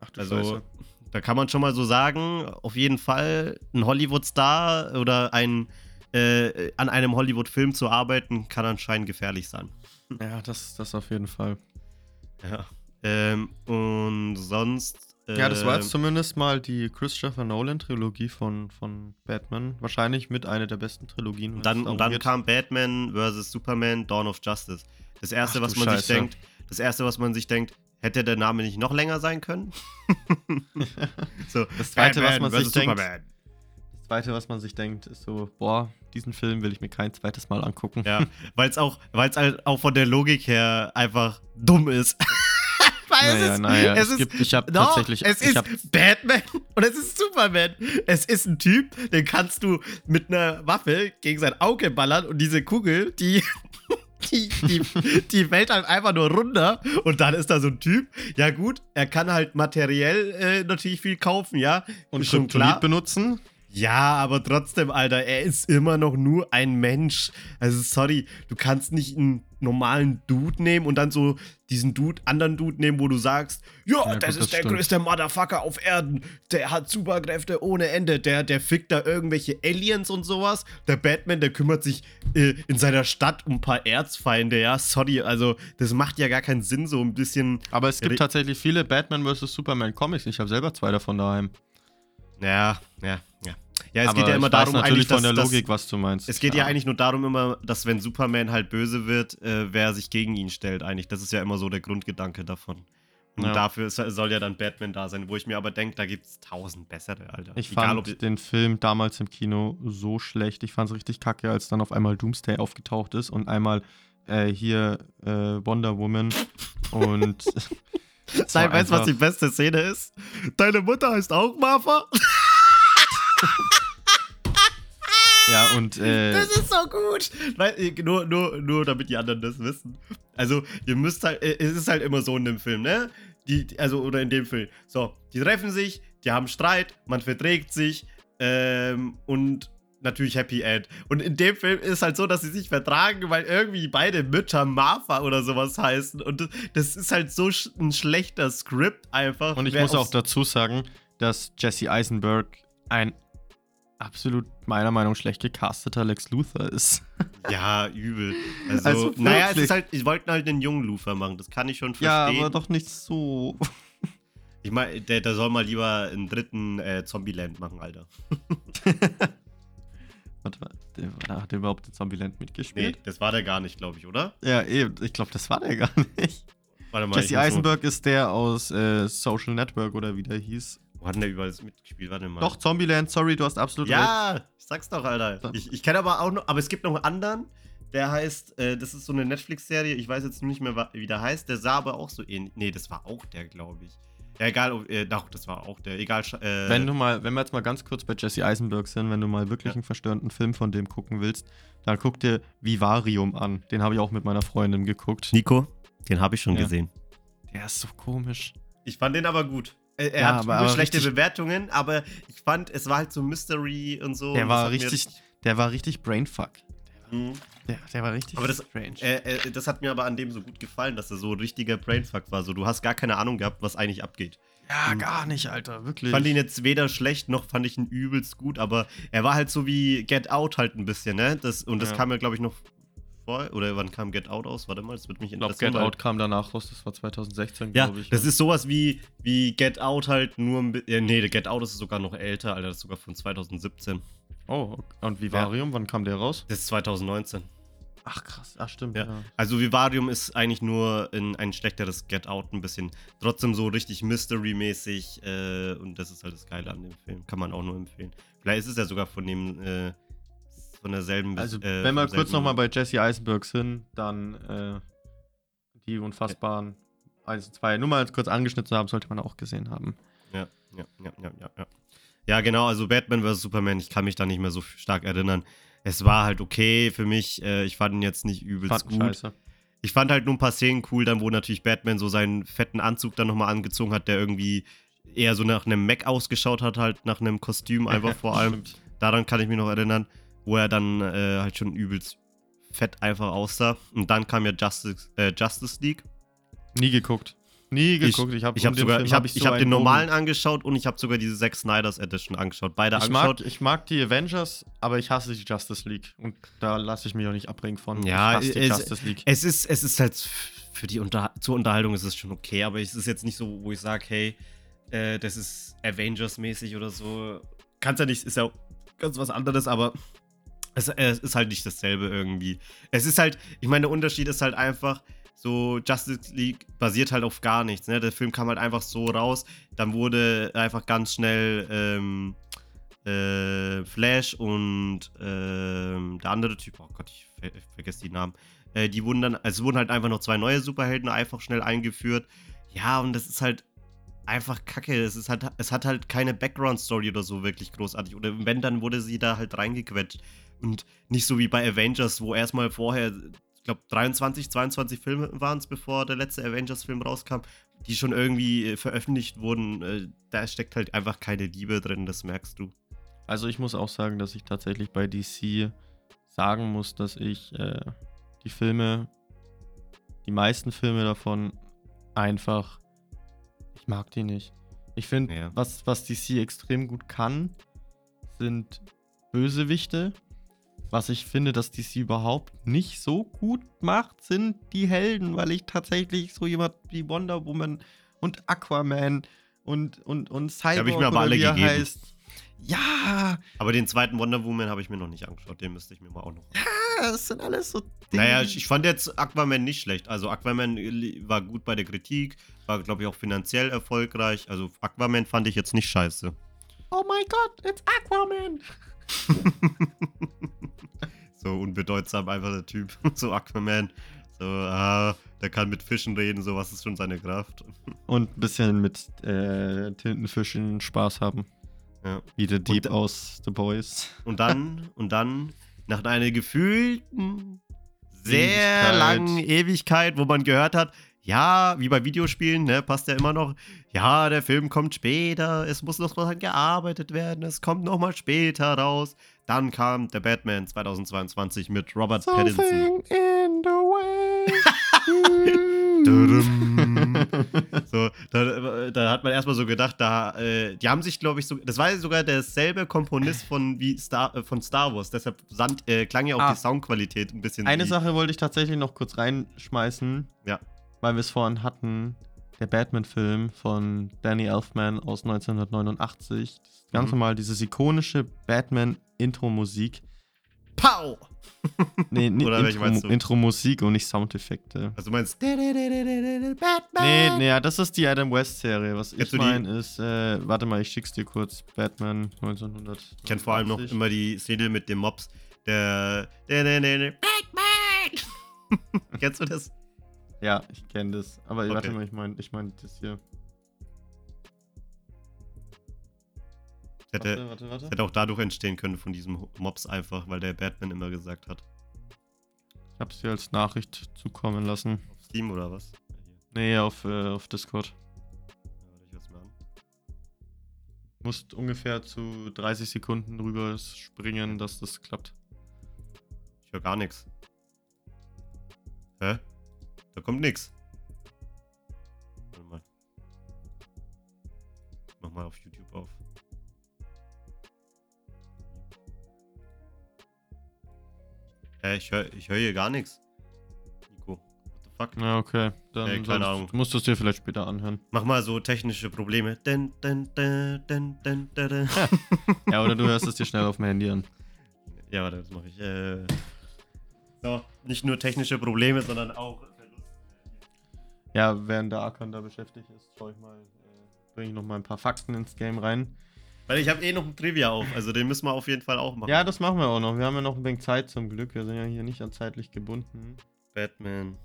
Ach du also, Scheiße. Da kann man schon mal so sagen, auf jeden Fall ein Hollywood-Star oder ein äh, an einem Hollywood-Film zu arbeiten, kann anscheinend gefährlich sein. Ja, das, das auf jeden Fall. Ja. Ähm, und sonst. Äh, ja, das war jetzt ähm, zumindest mal die Christopher Nolan-Trilogie von, von Batman. Wahrscheinlich mit einer der besten Trilogien. Und dann, und dann kam Batman vs. Superman, Dawn of Justice. Das erste, Ach, was man Scheiße. sich denkt, das erste, was man sich denkt, hätte der Name nicht noch länger sein können? <laughs> so, das zweite, Batman was man sich denkt. Das zweite, was man sich denkt, ist so, boah, diesen Film will ich mir kein zweites Mal angucken. Ja, weil es auch, halt auch von der Logik her einfach dumm ist. <laughs> Weil naja, es ist, naja, es, es gibt, ich habe no, tatsächlich, es ist hab, Batman und es ist Superman. Es ist ein Typ, den kannst du mit einer Waffe gegen sein Auge ballern und diese Kugel, die <laughs> die, die, die fällt halt einfach nur runter und dann ist da so ein Typ. Ja, gut, er kann halt materiell äh, natürlich viel kaufen, ja. Und schon klar benutzen. Ja, aber trotzdem, Alter, er ist immer noch nur ein Mensch. Also, sorry, du kannst nicht einen normalen Dude nehmen und dann so diesen Dude, anderen Dude nehmen, wo du sagst, ja, ja das gut, ist das der stimmt. größte Motherfucker auf Erden. Der hat Superkräfte ohne Ende. Der, der fickt da irgendwelche Aliens und sowas. Der Batman, der kümmert sich äh, in seiner Stadt um ein paar Erzfeinde, ja. Sorry, also das macht ja gar keinen Sinn, so ein bisschen. Aber es gibt tatsächlich viele Batman vs. Superman Comics. Ich habe selber zwei davon daheim. Ja, ja, ja. Ja, es Aber geht ja immer darum, natürlich von der Logik, dass, was du meinst. Es geht ja. ja. eigentlich nur darum immer, dass wenn Superman halt böse wird, äh, wer sich gegen ihn stellt eigentlich. Das ist ja immer so der Grundgedanke davon. Und ja. dafür soll ja dann Batman da sein, wo ich mir aber denke, da gibt es tausend bessere, Alter. Ich Egal, fand den Film damals im Kino so schlecht. Ich fand es richtig kacke, als dann auf einmal Doomsday aufgetaucht ist und einmal äh, hier äh, Wonder Woman und. <laughs> Nein, weißt du, was die beste Szene ist? Deine Mutter heißt auch Martha? <laughs> Ja, und. Äh, das ist so gut! Weil, äh, nur, nur, nur damit die anderen das wissen. Also, ihr müsst halt. Äh, es ist halt immer so in dem Film, ne? Die, also, oder in dem Film. So, die treffen sich, die haben Streit, man verträgt sich ähm, und natürlich Happy End. Und in dem Film ist es halt so, dass sie sich vertragen, weil irgendwie beide Mütter Martha oder sowas heißen. Und das ist halt so ein schlechter Skript einfach. Und ich muss auch dazu sagen, dass Jesse Eisenberg ein absolut meiner Meinung nach schlecht gecasteter Lex Luthor ist. <laughs> Ja, übel. Also, also naja, es ist halt, ich wollte halt den jungen Luthor machen, das kann ich schon verstehen. Ja, aber doch nicht so. <laughs> Ich meine, der, der, soll mal lieber einen dritten äh, Zombieland machen, Alter. <laughs> Warte mal, der, hat der überhaupt in Zombieland mitgespielt? Nee, das war der gar nicht, glaube ich, oder? Ja, eben. Ich glaube, das war der gar nicht. Warte mal, Jesse Eisenberg ist der aus äh, Social Network oder wie der hieß. Wo hat denn der überall mitgespielt? Warte mal. Doch, Zombieland, sorry, du hast absolut recht. Ja, ich sag's doch, Alter. Ich, ich kenne aber auch noch, aber es gibt noch einen anderen, der heißt, äh, das ist so eine Netflix-Serie, ich weiß jetzt nicht mehr, wie der heißt, der sah aber auch so ähnlich. Nee, das war auch der, glaube ich. Ja, egal, ob- äh, doch, das war auch der. Egal, äh, Wenn du mal, wenn wir jetzt mal ganz kurz bei Jesse Eisenberg sind, wenn du mal wirklich Ja. einen verstörenden Film von dem gucken willst, dann guck dir Vivarium an. Den habe ich auch mit meiner Freundin geguckt. Nico, den habe ich schon Ja. gesehen. Der ist so komisch. Ich fand den aber gut. Er, er Ja, hat aber- schlechte richtig- Bewertungen, aber ich fand, es war halt so Mystery und so. Der und war richtig, der war richtig Brainfuck. Mhm. Der, der war richtig Aber das- strange. Äh, äh, das hat mir aber an dem so gut gefallen, dass er so ein richtiger Brainfuck war. So, du hast gar keine Ahnung gehabt, was eigentlich abgeht. ja, gar nicht, Alter, wirklich. Ich fand ihn jetzt weder schlecht noch fand ich ihn übelst gut, aber er war halt so wie Get Out halt ein bisschen, ne? Das, und das Ja. kam ja, glaube ich, noch vor. Oder wann kam Get Out aus? Warte mal, das wird mich ich glaube, interessieren. Get Out kam danach raus, das war 2016, Ja, glaube ich. das ist sowas wie, wie Get Out halt nur ein bisschen. Nee, Get Out ist sogar noch älter, Alter. Das ist sogar von 2017. Oh, und Vivarium, wann kam der raus? Das ist 2019. Ach krass, ach stimmt. Ja. Ja. Also Vivarium ist eigentlich nur in ein schlechteres Get Out ein bisschen. Trotzdem so richtig Mystery-mäßig. Äh, und das ist halt das Geile an dem Film. Kann man auch nur empfehlen. Vielleicht ist es ja sogar von dem, äh, von derselben. Also, äh, wenn wir kurz nochmal bei Jesse Eisenberg sind, dann äh, die unfassbaren 1 und 2, nur mal kurz angeschnitten haben, sollte man auch gesehen haben. Ja, ja, ja, ja, ja, ja. Ja, genau, also Batman vs. Superman, ich kann mich da nicht mehr so stark erinnern. Es war halt okay für mich. Äh, ich fand ihn jetzt nicht übelst gut. scheiße. Ich fand halt nur ein paar Szenen cool, dann wo natürlich Batman so seinen fetten Anzug dann nochmal angezogen hat, der irgendwie eher so nach einem Mac ausgeschaut hat, halt nach einem Kostüm <laughs> einfach vor allem. Daran kann ich mich noch erinnern, wo er dann äh, halt schon übelst fett einfach aussah. Und dann kam ja Justice, äh, Justice League. Nie geguckt. Nie geguckt. Ich habe Ich habe sogar, ich habe ich hab den normalen angeschaut und ich habe sogar diese Zack Snyder's Edition angeschaut. Beide Ich angeschaut. mag, ich mag die Avengers, aber ich hasse die Justice League. Und da lasse ich mich auch nicht abbringen von. Ja, ich hasse die es- Justice League. Es ist, es ist halt für die Unter zur Unterhaltung ist es schon okay, aber es ist jetzt nicht so, wo ich sage, hey, äh, das ist Avengers-mäßig oder so. Kann's ja nicht, ist ja ganz was anderes, aber es, es ist halt nicht dasselbe irgendwie. Es ist halt, ich meine, der Unterschied ist halt einfach, so Justice League basiert halt auf gar nichts. Ne? Der Film kam halt einfach so raus, dann wurde einfach ganz schnell ähm, äh, Flash und ähm, der andere Typ, oh Gott, ich, ver ich vergesse die Namen, äh, die wurden dann, also es wurden halt einfach noch zwei neue Superhelden einfach schnell eingeführt. Ja, und das ist halt einfach kacke. Es, ist halt, es hat halt keine Background-Story oder so wirklich großartig. Oder wenn, dann wurde sie da halt reingequetscht. Und nicht so wie bei Avengers, wo erstmal vorher, ich glaube, 23, 22 Filme waren es, bevor der letzte Avengers-Film rauskam, die schon irgendwie äh, veröffentlicht wurden. Äh, da steckt halt einfach keine Liebe drin, das merkst du. Also ich muss auch sagen, dass ich tatsächlich bei DC sagen muss, dass ich äh, die Filme, die meisten Filme davon einfach, ich mag die nicht. Ich finde, Ja. was, was DC extrem gut kann, sind Bösewichte. Was ich finde, dass DC überhaupt nicht so gut macht, sind die Helden, weil ich tatsächlich so jemand wie Wonder Woman und Aquaman und, und, und Cyborg hab ich mir aber alle gegeben. heißt. Ja, Aber den zweiten Wonder Woman habe ich mir noch nicht angeschaut. Den müsste ich mir mal auch noch. das sind alles so Dinge. Naja, ich, ich fand jetzt Aquaman nicht schlecht. Also Aquaman äh, war gut bei der Kritik, war, glaube ich, auch finanziell erfolgreich. Also Aquaman fand ich jetzt nicht scheiße. oh mein Gott, it's Aquaman. <laughs> So unbedeutsam einfach der Typ. <laughs> so Aquaman. So, ah, der kann mit Fischen reden, so was ist schon seine Kraft. <laughs> Und ein bisschen mit äh, Tintenfischen Spaß haben. Ja. Wie der Dieb aus The Boys. Und dann, <laughs> und dann, nach einer gefühlten, sehr Ewigkeit. langen Ewigkeit, wo man gehört hat, ja, wie bei Videospielen, ne, passt ja immer noch, ja, der Film kommt später, es muss noch dran gearbeitet werden, es kommt noch mal später raus. Dann kam der Batman 2022 mit Robert Pattinson. in the way. Dudum. <laughs> So, da, da hat man erstmal so gedacht, da, äh, die haben sich, glaube ich, so, das war ja sogar derselbe Komponist von, wie Star, äh, von Star Wars, deshalb sand, äh, klang ja auch Ah. die Soundqualität ein bisschen Eine wie, Sache wollte ich tatsächlich noch kurz reinschmeißen. Ja. Weil wir es vorhin hatten. Der Batman-Film von Danny Elfman aus 1989. Das ist ganz Mhm. normal, dieses ikonische Batman-Intro-Musik. Pow! <laughs> Nee, nee Oder welche meinst du? Intro, Intro-Musik und nicht Soundeffekte. Also du meinst Nee, Batman? nee, ja, das ist die Adam West-Serie. Was Kennst ich meine ist, äh, warte mal, ich schick's dir kurz. Batman 1900. Ich kenne vor allem noch immer die Szene mit dem Mops. Der. Batman! <laughs> Kennst du das? Ja, ich kenne das. Aber warte Okay. mal, ich meine ich mein das hier. Hätte, Warte, warte, warte. hätte auch dadurch entstehen können von diesem Mops einfach, weil der Batman immer gesagt hat. Ich hab's dir als Nachricht zukommen lassen. Auf Steam oder was? Nee, auf, äh, auf Discord. Musst ungefähr zu 30 Sekunden rüber springen, dass das klappt. Ich höre gar nichts. Hä? Da kommt nix. Warte mal. Ich mach mal auf YouTube auf. Hä, ich höre ich hör hier gar nichts. Nico, what the fuck? Ja, okay. Dann Ey, keine Ahnung. du musst du es dir vielleicht später anhören. Mach mal so technische Probleme. Dun, dun, dun. <laughs> Ja, oder du hörst es dir schnell auf dem Handy an. Ja, warte, das mache ich. Äh, so, nicht nur technische Probleme, sondern auch Verlust. Ja, während der Arkan da beschäftigt ist, schau ich mal, äh, bringe ich noch mal ein paar Fakten ins Game rein. Weil ich habe eh noch ein Trivia auf, also den müssen wir auf jeden Fall auch machen. Ja, das machen wir auch noch. Wir haben ja noch ein wenig Zeit zum Glück. Wir sind ja hier nicht an zeitlich gebunden. Batman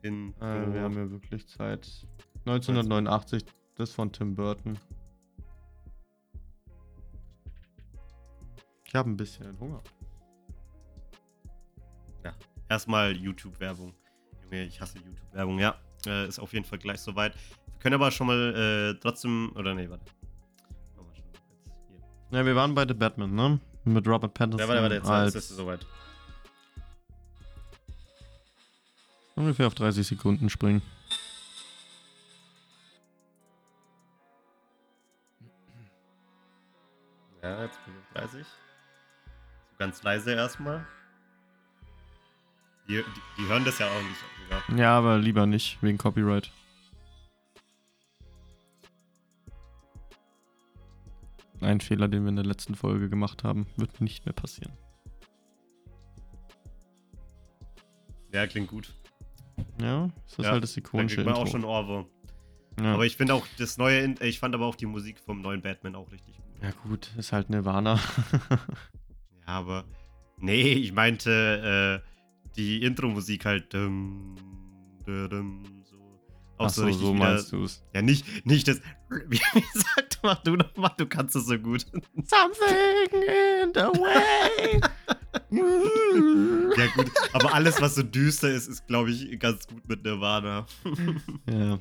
in. Äh, wir haben ja wirklich Zeit. 1989, das von Tim Burton. Ich habe ein bisschen Hunger. Erstmal YouTube-Werbung. Junge, ich hasse YouTube-Werbung, ja. Äh, ist auf jeden Fall gleich soweit. Wir können aber schon mal äh, trotzdem. Oder nee, warte. Ja, wir waren bei The Batman, ne? Mit Robert Pattinson. Ja, warte, warte, jetzt, als ist es soweit. ungefähr auf 30 Sekunden springen. Ja, jetzt bin ich 30. So ganz leise erstmal. Die, die, die hören das ja auch nicht sogar. Ja, aber lieber nicht, wegen Copyright. Ein Fehler, den wir in der letzten Folge gemacht haben, wird nicht mehr passieren. Ja, klingt gut. Ja, das ist Ja, halt das Da ikonische kriegt man Intro. auch schon Ohrwurm. ja. Aber ich finde auch das neue, äh, ich fand aber auch die Musik vom neuen Batman auch richtig gut. ja gut, ist halt Nirvana. <laughs> Ja, aber. Nee, ich meinte äh, die Intro-Musik halt. Dum, dum, so. Auch Ach so, so, richtig so meinst du es. Ja, nicht, nicht das. <laughs> Wie gesagt, mach du noch mal, du kannst es so gut. Something in the way. Ja, gut, aber alles, was so düster ist, ist, glaube ich, ganz gut mit Nirvana. ja.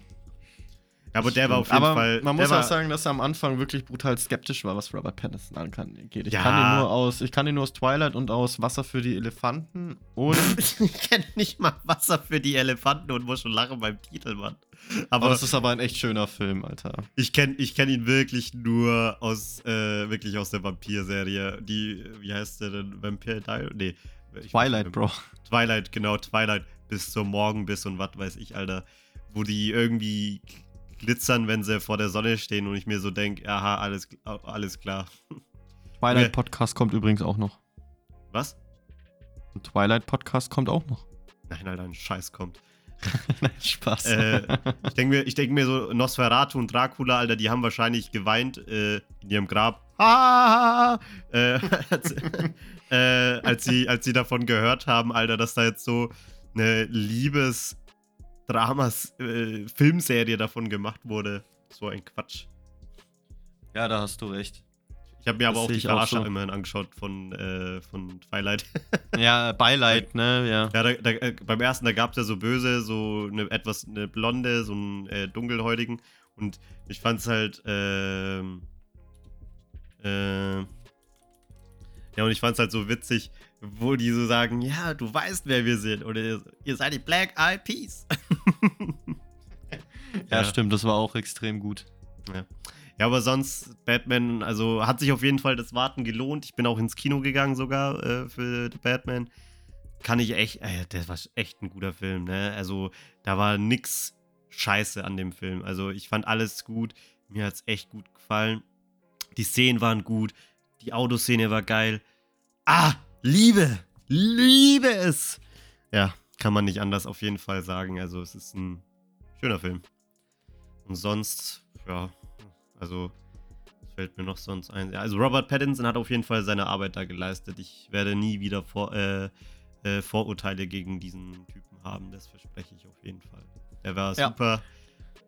Ja, aber der war auf jeden Aber Fall. man muss auch sagen, dass er am Anfang wirklich brutal skeptisch war, was Robert Pattinson angeht. Ich Ja. kann ihn nur aus, ich kann ihn nur aus Twilight und aus Wasser für die Elefanten und <laughs> ich kenne nicht mal Wasser für die Elefanten und muss schon lachen beim Titel, Mann. aber Aber das ist aber ein echt schöner Film, Alter. ich kenne ich kenn ihn wirklich nur aus, äh, wirklich aus der Vampir-Serie. Die, wie heißt der denn? Vampire Diary? Nee. Twilight. Bro. Twilight, genau, Twilight. Bis zum Morgenbiss und was weiß ich, Alter. Wo die irgendwie glitzern, wenn sie vor der Sonne stehen und ich mir so denke, aha, alles, alles klar. Twilight. Podcast kommt übrigens auch noch. Was? Ein Twilight Podcast kommt auch noch. Nein, Alter, ein Scheiß kommt. <laughs> Nein, Spaß. Äh, ich denke mir, ich denk mir so, Nosferatu und Dracula, Alter, die haben wahrscheinlich geweint äh, in ihrem Grab. Ah, äh, <laughs> als, äh, als, sie, als sie davon gehört haben, Alter, dass da jetzt so eine Liebes-Dramas-Filmserie davon gemacht wurde. So ein Quatsch. ja, da hast du recht. Ich habe mir aber Das auch sehe die auch Verarscher so. immerhin angeschaut von, äh, von Twilight. <laughs> Ja, Beileid, ne? Ja. Ja, da, da, äh, beim ersten, da gab es ja so böse, so eine etwas eine blonde, so einen äh, dunkelhäutigen. Und ich fand's halt, ähm, ja, und ich fand's halt so witzig, wo die so sagen, ja, du weißt, wer wir sind. Oder ihr, ihr seid die Black Eyed Peas. <laughs> ja, stimmt, das war auch extrem gut. Ja, aber sonst, Batman, also hat sich auf jeden Fall das Warten gelohnt. Ich bin auch ins Kino gegangen sogar äh, für The Batman. Kann ich echt, äh, das war echt ein guter Film, ne? Also, da war nix scheiße an dem Film. Also, ich fand alles gut. Mir hat's echt gut gefallen. Die Szenen waren gut. Die Autoszene war geil. Ah, liebe, liebe es. Ja, kann man nicht anders auf jeden Fall sagen. Also es ist ein schöner Film. Und sonst, ja, also was fällt mir noch sonst ein. Ja, also Robert Pattinson hat auf jeden Fall seine Arbeit da geleistet. Ich werde nie wieder vor, äh, äh, Vorurteile gegen diesen Typen haben. Das verspreche ich auf jeden Fall. Der war Ja. super.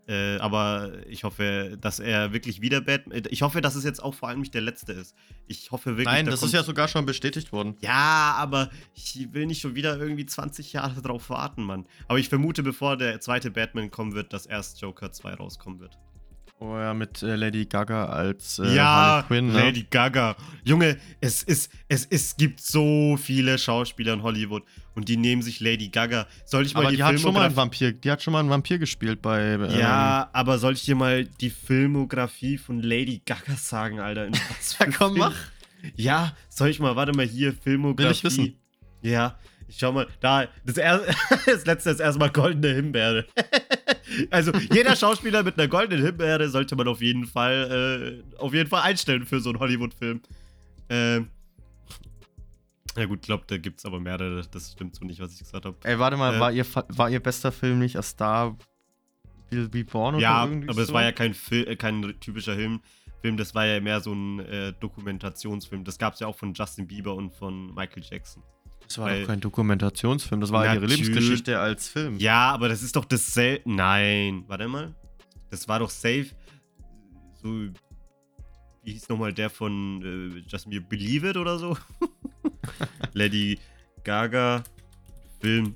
Äh, aber ich hoffe, dass er wirklich wieder Batman. Ich hoffe, dass es jetzt auch vor allem nicht der letzte ist. Ich hoffe wirklich. Nein, da das ist ja sogar schon bestätigt worden. ja, aber ich will nicht schon wieder irgendwie 20 Jahre drauf warten, Mann. Aber ich vermute, bevor der zweite Batman kommen wird, dass erst Joker 2 rauskommen wird. Oh ja, mit äh, Lady Gaga als äh, ja, Harley Quinn, ne? Lady Gaga. Junge, es ist, es, es gibt so viele Schauspieler in Hollywood und die nehmen sich Lady Gaga. Soll ich mal Aber die, die hat schon mal einen Vampir, die hat schon mal einen Vampir gespielt bei. Ähm, Ja, aber soll ich dir mal die Filmografie von Lady Gaga sagen, Alter? In <laughs> was Ja, komm, Film- mach. Ja, soll ich mal, warte mal hier, Filmografie. Will ich wissen. Ja, ich schau mal, da, das, er, <laughs> das letzte ist erstmal goldene Himbeere. <laughs> also, jeder Schauspieler mit einer goldenen Himbeere sollte man auf jeden Fall, äh, auf jeden Fall einstellen für so einen Hollywood-Film. Ähm. Ja gut, glaub, da gibt's aber mehrere, das stimmt so nicht, was ich gesagt habe. Ey, warte mal, Äh, war, ihr, war ihr bester Film nicht A Star Will Be Born oder Ja, aber es so? war ja kein, Fil äh, kein typischer Film. Film, das war ja mehr so ein äh, Dokumentationsfilm. Das gab es ja auch von Justin Bieber und von Michael Jackson. Das war weil- doch kein Dokumentationsfilm, das war ihre. Lebensgeschichte als Film. Ja, aber das ist doch dasselbe. Nein, warte mal. Das war doch safe. So. Wie hieß nochmal der von äh, Justin Bieber? Believe It oder so? <laughs> Lady Gaga Film.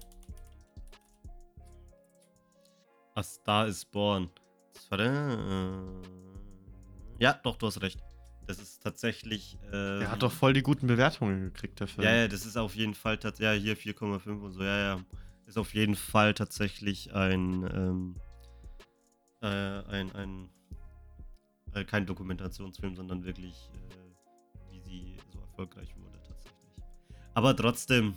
A Star is Born. Das war der. Äh, ja, doch, du hast recht. Das ist tatsächlich. Äh, Der hat doch voll die guten Bewertungen gekriegt, der Film. ja, ja, das ist auf jeden Fall tatsächlich, ja, hier 4,5 und so, ja, ja. Ist auf jeden Fall tatsächlich ein, ähm, äh, ein, ein, äh, kein Dokumentationsfilm, sondern wirklich, äh, wie sie so erfolgreich wurde, tatsächlich. Aber trotzdem,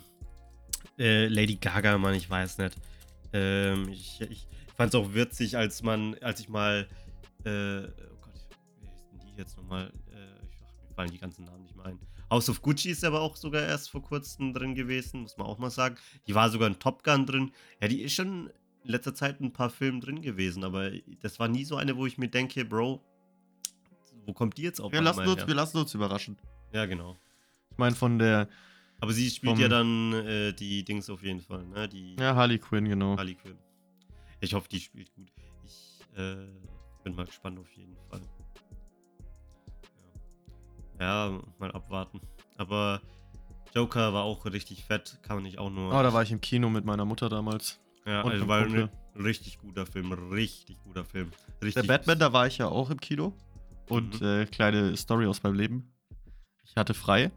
äh, Lady Gaga, Mann, ich weiß nicht. Ähm, ich, ich fand es auch witzig, als man, als ich mal, äh, oh Gott, wie heißt denn die jetzt nochmal? Fallen die ganzen Namen nicht mehr ein. House of Gucci ist aber auch sogar erst vor kurzem drin gewesen, muss man auch mal sagen. Die war sogar in Top Gun drin. Ja, die ist schon in letzter Zeit in ein paar Filmen drin gewesen, aber das war nie so eine, wo ich mir denke, Bro, wo kommt die jetzt auf wir, lassen uns, her? wir lassen uns überraschen. Ja, genau. Ich meine, von der Aber sie spielt ja dann äh, die Dings auf jeden Fall, ne? Die ja, Harley Quinn, genau. Harley Quinn. Ich hoffe, die spielt gut. Ich äh, bin mal gespannt auf jeden Fall. Ja. mal abwarten. Aber Joker war auch richtig fett, kann man nicht auch nur. Oh, da war ich im Kino mit meiner Mutter damals. ja, und also war ein richtig guter Film, richtig guter Film. Richtig Der Batman, da war ich ja auch im Kino. Und Mhm. äh, kleine Story aus meinem Leben. Ich hatte frei.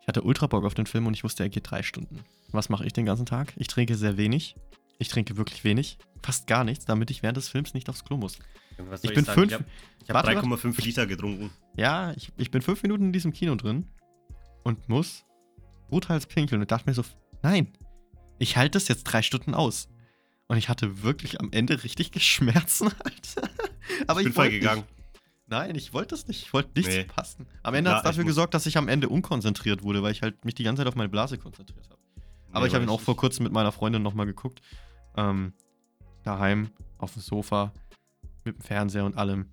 Ich hatte ultra Bock auf den Film und ich wusste, er geht drei Stunden. Was mache ich den ganzen Tag? Ich trinke sehr wenig. Ich trinke wirklich wenig. Fast gar nichts, damit ich während des Films nicht aufs Klo muss. Was Ich bin sagen? fünf. Ich habe hab 3,5 Liter getrunken. Ja, ich, ich bin fünf Minuten in diesem Kino drin und muss brutal pinkeln und dachte mir so, nein, ich halte das jetzt drei Stunden aus. Und ich hatte wirklich am Ende richtig Schmerzen, <laughs> Alter. Aber ich bin wollte voll nicht. gegangen. Nein, ich wollte das nicht. Ich wollte nichts Nee. verpassen. Am Ende Ja, hat es dafür ich gesorgt, dass ich am Ende unkonzentriert wurde, weil ich halt mich die ganze Zeit auf meine Blase konzentriert habe. Aber ich habe ihn auch vor kurzem mit meiner Freundin nochmal geguckt. Ähm, daheim, auf dem Sofa, mit dem Fernseher und allem.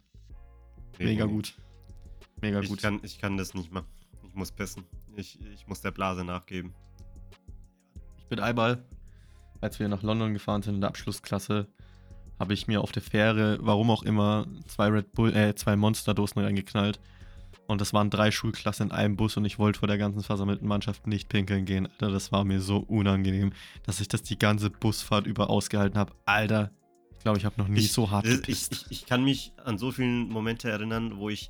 Mega gut. Mega Ich gut. kann, ich kann das nicht machen. Ich muss pissen. Ich, ich muss der Blase nachgeben. Ich bin einmal, als wir nach London gefahren sind in der Abschlussklasse, habe ich mir auf der Fähre, warum auch immer, zwei Red Bull, äh, zwei Monsterdosen reingeknallt. Und das waren drei Schulklassen in einem Bus und ich wollte vor der ganzen versammelten Mannschaft nicht pinkeln gehen. Alter, das war mir so unangenehm, dass ich das die ganze Busfahrt über ausgehalten habe. Alter, ich glaube, ich habe noch nie Ich- so hart Das- Ich, gepisst. ich, ich kann mich an so viele Momente erinnern, wo ich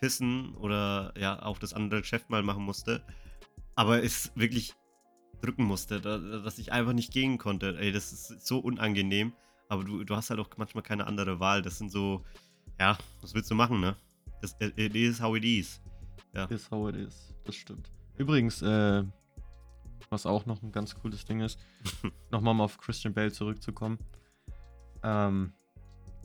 pissen oder ja auch das andere Geschäft mal machen musste, aber es wirklich drücken musste, da, dass ich einfach nicht gehen konnte. Ey, das ist so unangenehm, aber du, du hast halt auch manchmal keine andere Wahl. Das sind so, ja, was willst du machen, ne? Das, it is how it is. Is how it is. Das stimmt. Übrigens, äh, was auch noch ein ganz cooles Ding ist, <laughs> nochmal mal auf Christian Bale zurückzukommen. Ähm,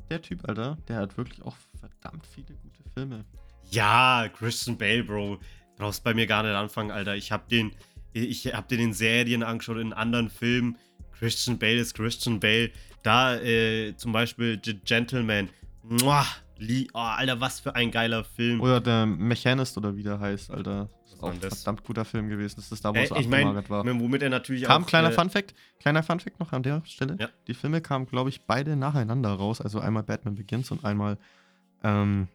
der Typ, Alter, der hat wirklich auch verdammt viele gute Filme. Ja, Christian Bale, Bro. Brauchst bei mir gar nicht anfangen, Alter. Ich hab den Ich habe den in Serien angeschaut, in anderen Filmen. Christian Bale ist Christian Bale. Da äh, zum Beispiel The Gentleman. Muah, oh, Alter, was für ein geiler Film. Oder der Mechanist oder wie der heißt, Alter. Das ist auch ein verdammt guter Film gewesen. Das ist da, wo äh, es ich mein, war. Womit er natürlich kam, auch... kleiner äh, Funfact, kleiner Funfact noch an der Stelle. Ja. Die Filme kamen, glaube ich, beide nacheinander raus. Also einmal Batman Begins und einmal ähm,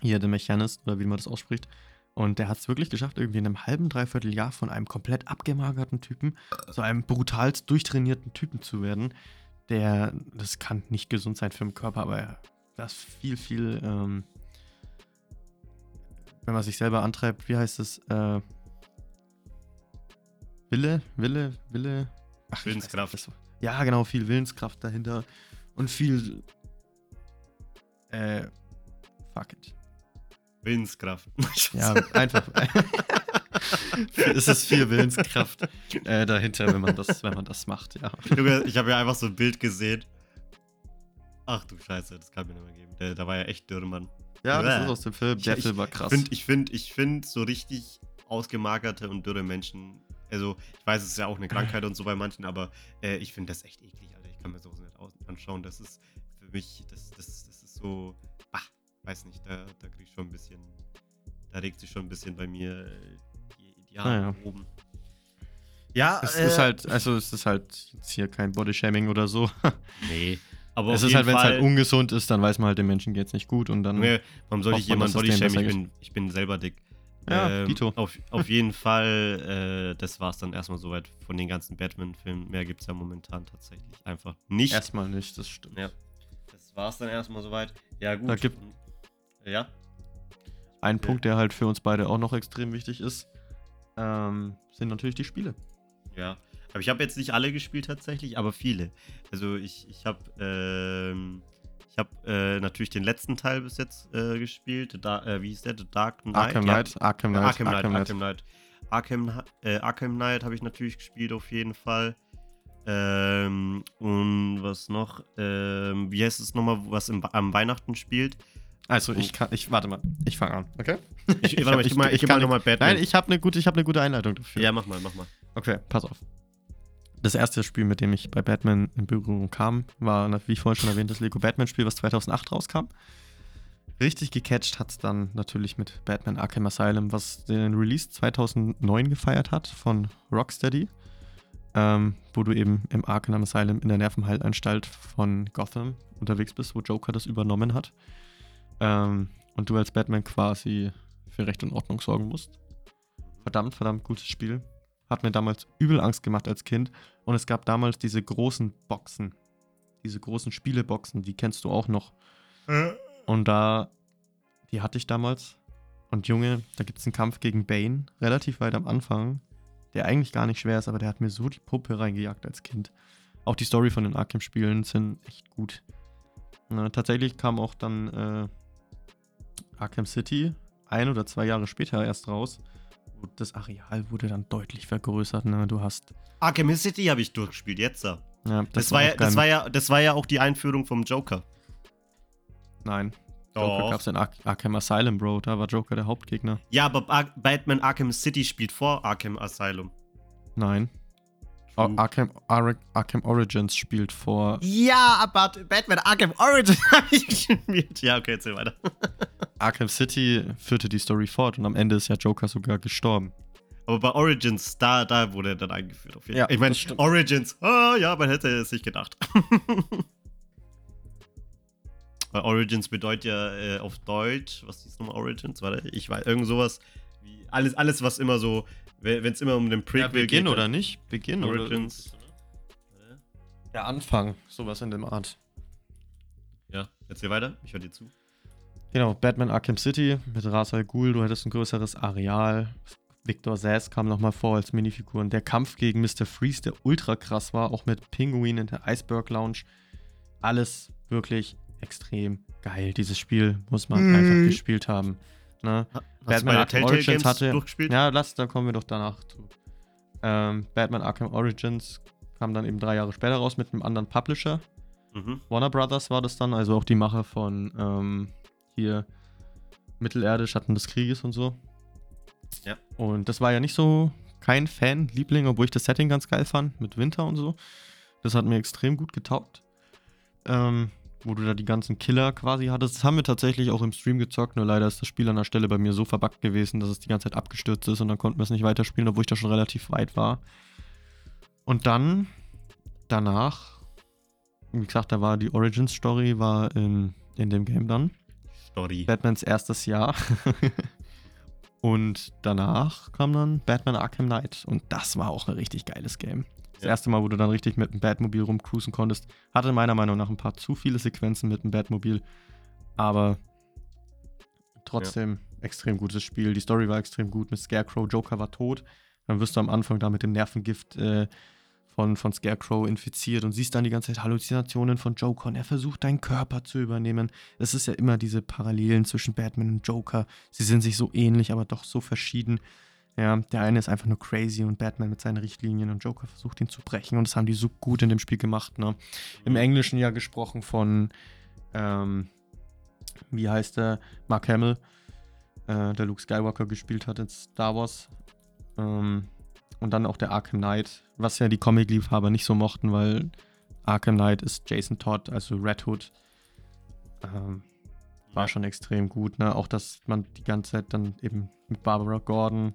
hier The Mechanist oder wie man das ausspricht. Und der hat es wirklich geschafft, irgendwie in einem halben, dreiviertel Jahr von einem komplett abgemagerten Typen zu einem brutalst durchtrainierten Typen zu werden. Der, das kann nicht gesund sein für den Körper, aber das viel, viel, ähm, wenn man sich selber antreibt, wie heißt es? Äh, Wille, Wille, Wille. Ach, Willenskraft. ja, genau, viel Willenskraft dahinter und viel. Äh, fuck it. Willenskraft. <laughs> ja, einfach. <laughs> es ist viel Willenskraft äh, dahinter, wenn man, das, wenn man das macht, ja. ich habe ja einfach so ein Bild gesehen. Ach du Scheiße, das kann mir nicht mehr geben. Der, da war ja echt dürr, Mann. Ja, das ist aus dem Film. Der Film war krass. ich finde ich find so richtig ausgemagerte und dürre Menschen. Also, ich weiß, es ist ja auch eine Krankheit und so bei manchen, aber äh, ich finde das echt eklig, Alter. Ich kann mir sowas nicht anschauen. Das ist für mich, das, das, das ist so weiß nicht, da, da krieg ich schon ein bisschen, da regt sich schon ein bisschen bei mir äh, die, die Haare naja. oben. Ja, es äh, ist halt, also es ist halt jetzt hier kein Bodyshaming oder so. nee. Aber es ist halt, wenn es halt ungesund ist, dann weiß man halt, dem Menschen geht es nicht gut und dann. Nee, warum soll ich jemand Bodyshaming? Ich bin, ich bin selber dick. Ja, ähm. Auf, auf jeden Fall, äh, das war es dann erstmal soweit von den ganzen Batman-Filmen. Mehr gibt es ja momentan tatsächlich einfach nicht. Erstmal nicht, das stimmt. Ja. Das war es dann erstmal soweit. Ja, gut. Da gibt, ja. Ein okay. Punkt, der halt für uns beide auch noch extrem wichtig ist, ähm, sind natürlich die Spiele. Ja, aber ich habe jetzt nicht alle gespielt tatsächlich, aber viele. Also ich, ich habe ähm, ich habe äh, natürlich den letzten Teil bis jetzt äh, gespielt. Da, äh, wie hieß der? The Dark Knight. Arkham Knight. Ja. Arkham Knight. Arkham Knight. Arkham Knight. Arkham, Knight. Äh, Arkham Knight habe ich natürlich gespielt auf jeden Fall. Ähm, und was noch? Ähm, wie heißt es nochmal, was im, am Weihnachten spielt? Also ich kann, ich warte mal, ich fange an, okay? Ich, ich, warte mal, ich, <laughs> ich, ich, ich kann nochmal Batman. Nein, ich habe eine gute, ich habe eine gute Einleitung dafür. Ja, mach mal, mach mal. Okay, pass auf. Das erste Spiel, mit dem ich bei Batman in Berührung kam, war, wie ich vorhin schon erwähnt, das Lego Batman-Spiel, was 2008 rauskam. Richtig gecatcht hat es dann natürlich mit Batman Arkham Asylum, was den Release 2009 gefeiert hat von Rocksteady, ähm, wo du eben im Arkham Asylum in der Nervenheilanstalt von Gotham unterwegs bist, wo Joker das übernommen hat. Ähm, und du als Batman quasi für Recht und Ordnung sorgen musst. Verdammt, verdammt gutes Spiel. Hat mir damals übel Angst gemacht als Kind. Und es gab damals diese großen Boxen. Diese großen Spieleboxen, die kennst du auch noch. Und da, die hatte ich damals. Und Junge, da gibt es einen Kampf gegen Bane, relativ weit am Anfang, der eigentlich gar nicht schwer ist, aber der hat mir so die Puppe reingejagt als Kind. Auch die Story von den Arkham-Spielen sind echt gut. Na, tatsächlich kam auch dann äh, Arkham City ein oder zwei Jahre später erst raus. Das Areal wurde dann deutlich vergrößert. Ne? Du hast. Arkham City habe ich durchgespielt, jetzt da. Ja, das, das, war ja, das, war ja, das war ja auch die Einführung vom Joker. Nein. Joker gab es in Ar Arkham Asylum, Bro. Da war Joker der Hauptgegner. Ja, aber Ar Batman Arkham City spielt vor Arkham Asylum. Nein. Arkham, Ar Arkham Origins spielt vor. Ja, aber Batman Arkham Origins <laughs> habe ich gespielt. Ja, okay, erzähl weiter. <laughs> Arkham City führte die Story fort und am Ende ist ja Joker sogar gestorben. Aber bei Origins, da, da wurde er dann eingeführt. Auf jeden ja, ich meine, Origins, oh, ja, man hätte es nicht gedacht. <laughs> Weil Origins bedeutet ja äh, auf Deutsch, was ist nochmal Origins? Warte, ich weiß, irgend sowas wie alles, alles, was immer so wenn es immer um den Prequel ja, Beginn geht. oder nicht? Beginn Origins. Oder? Der Anfang, sowas in dem Art. Ja, erzähl weiter, ich höre dir zu. Genau, Batman Arkham City mit Ra's al Ghul, du hättest ein größeres Areal. Victor Sass kam nochmal vor als Minifigur. Und der Kampf gegen Mr. Freeze, der ultra krass war, auch mit Pinguin in der Iceberg Lounge. Alles wirklich extrem geil. Dieses Spiel muss man mhm. einfach gespielt haben. Ne? Batman Arkham Origins hatte. Ja, lass, da kommen wir doch danach zu. Ähm, Batman Arkham Origins kam dann eben drei Jahre später raus mit einem anderen Publisher. Mhm. Warner Brothers war das dann, also auch die Macher von ähm, hier Mittelerde, Schatten des Krieges und so. Ja. Und das war ja nicht so kein Fan-Liebling, obwohl ich das Setting ganz geil fand, mit Winter und so. Das hat mir extrem gut getaugt. Ähm, wo du da die ganzen Killer quasi hattest. Das haben wir tatsächlich auch im Stream gezockt, nur leider ist das Spiel an der Stelle bei mir so verbuggt gewesen, dass es die ganze Zeit abgestürzt ist und dann konnten wir es nicht weiterspielen, obwohl ich da schon relativ weit war. Und dann, danach, wie gesagt, da war die Origin-Story, war in, in dem Game dann. Story. Batmans erstes Jahr. <laughs> und danach kam dann Batman Arkham Knight. Und das war auch ein richtig geiles Game. Das Ja. erste Mal, wo du dann richtig mit dem Batmobil rumcruisen konntest, hatte meiner Meinung nach ein paar zu viele Sequenzen mit dem Batmobil. Aber trotzdem extrem gutes Spiel. Die Story war extrem gut mit Scarecrow. Joker war tot. Dann wirst du am Anfang da mit dem Nervengift äh, von, von Scarecrow infiziert und siehst dann die ganze Zeit Halluzinationen von Joker und er versucht deinen Körper zu übernehmen. Es ist ja immer diese Parallelen zwischen Batman und Joker. Sie sind sich so ähnlich, aber doch so verschieden. Ja, der eine ist einfach nur crazy und Batman mit seinen Richtlinien und Joker versucht ihn zu brechen und das haben die so gut in dem Spiel gemacht. Ne? Im Englischen ja gesprochen von, ähm, wie heißt der, Mark Hamill, äh, der Luke Skywalker gespielt hat in Star Wars. Ähm, und dann auch der Arkham Knight, was ja die Comic-Liebhaber nicht so mochten, weil Arkham Knight ist Jason Todd, also Red Hood. Ähm, war schon extrem gut, ne? Auch, dass man die ganze Zeit dann eben mit Barbara Gordon,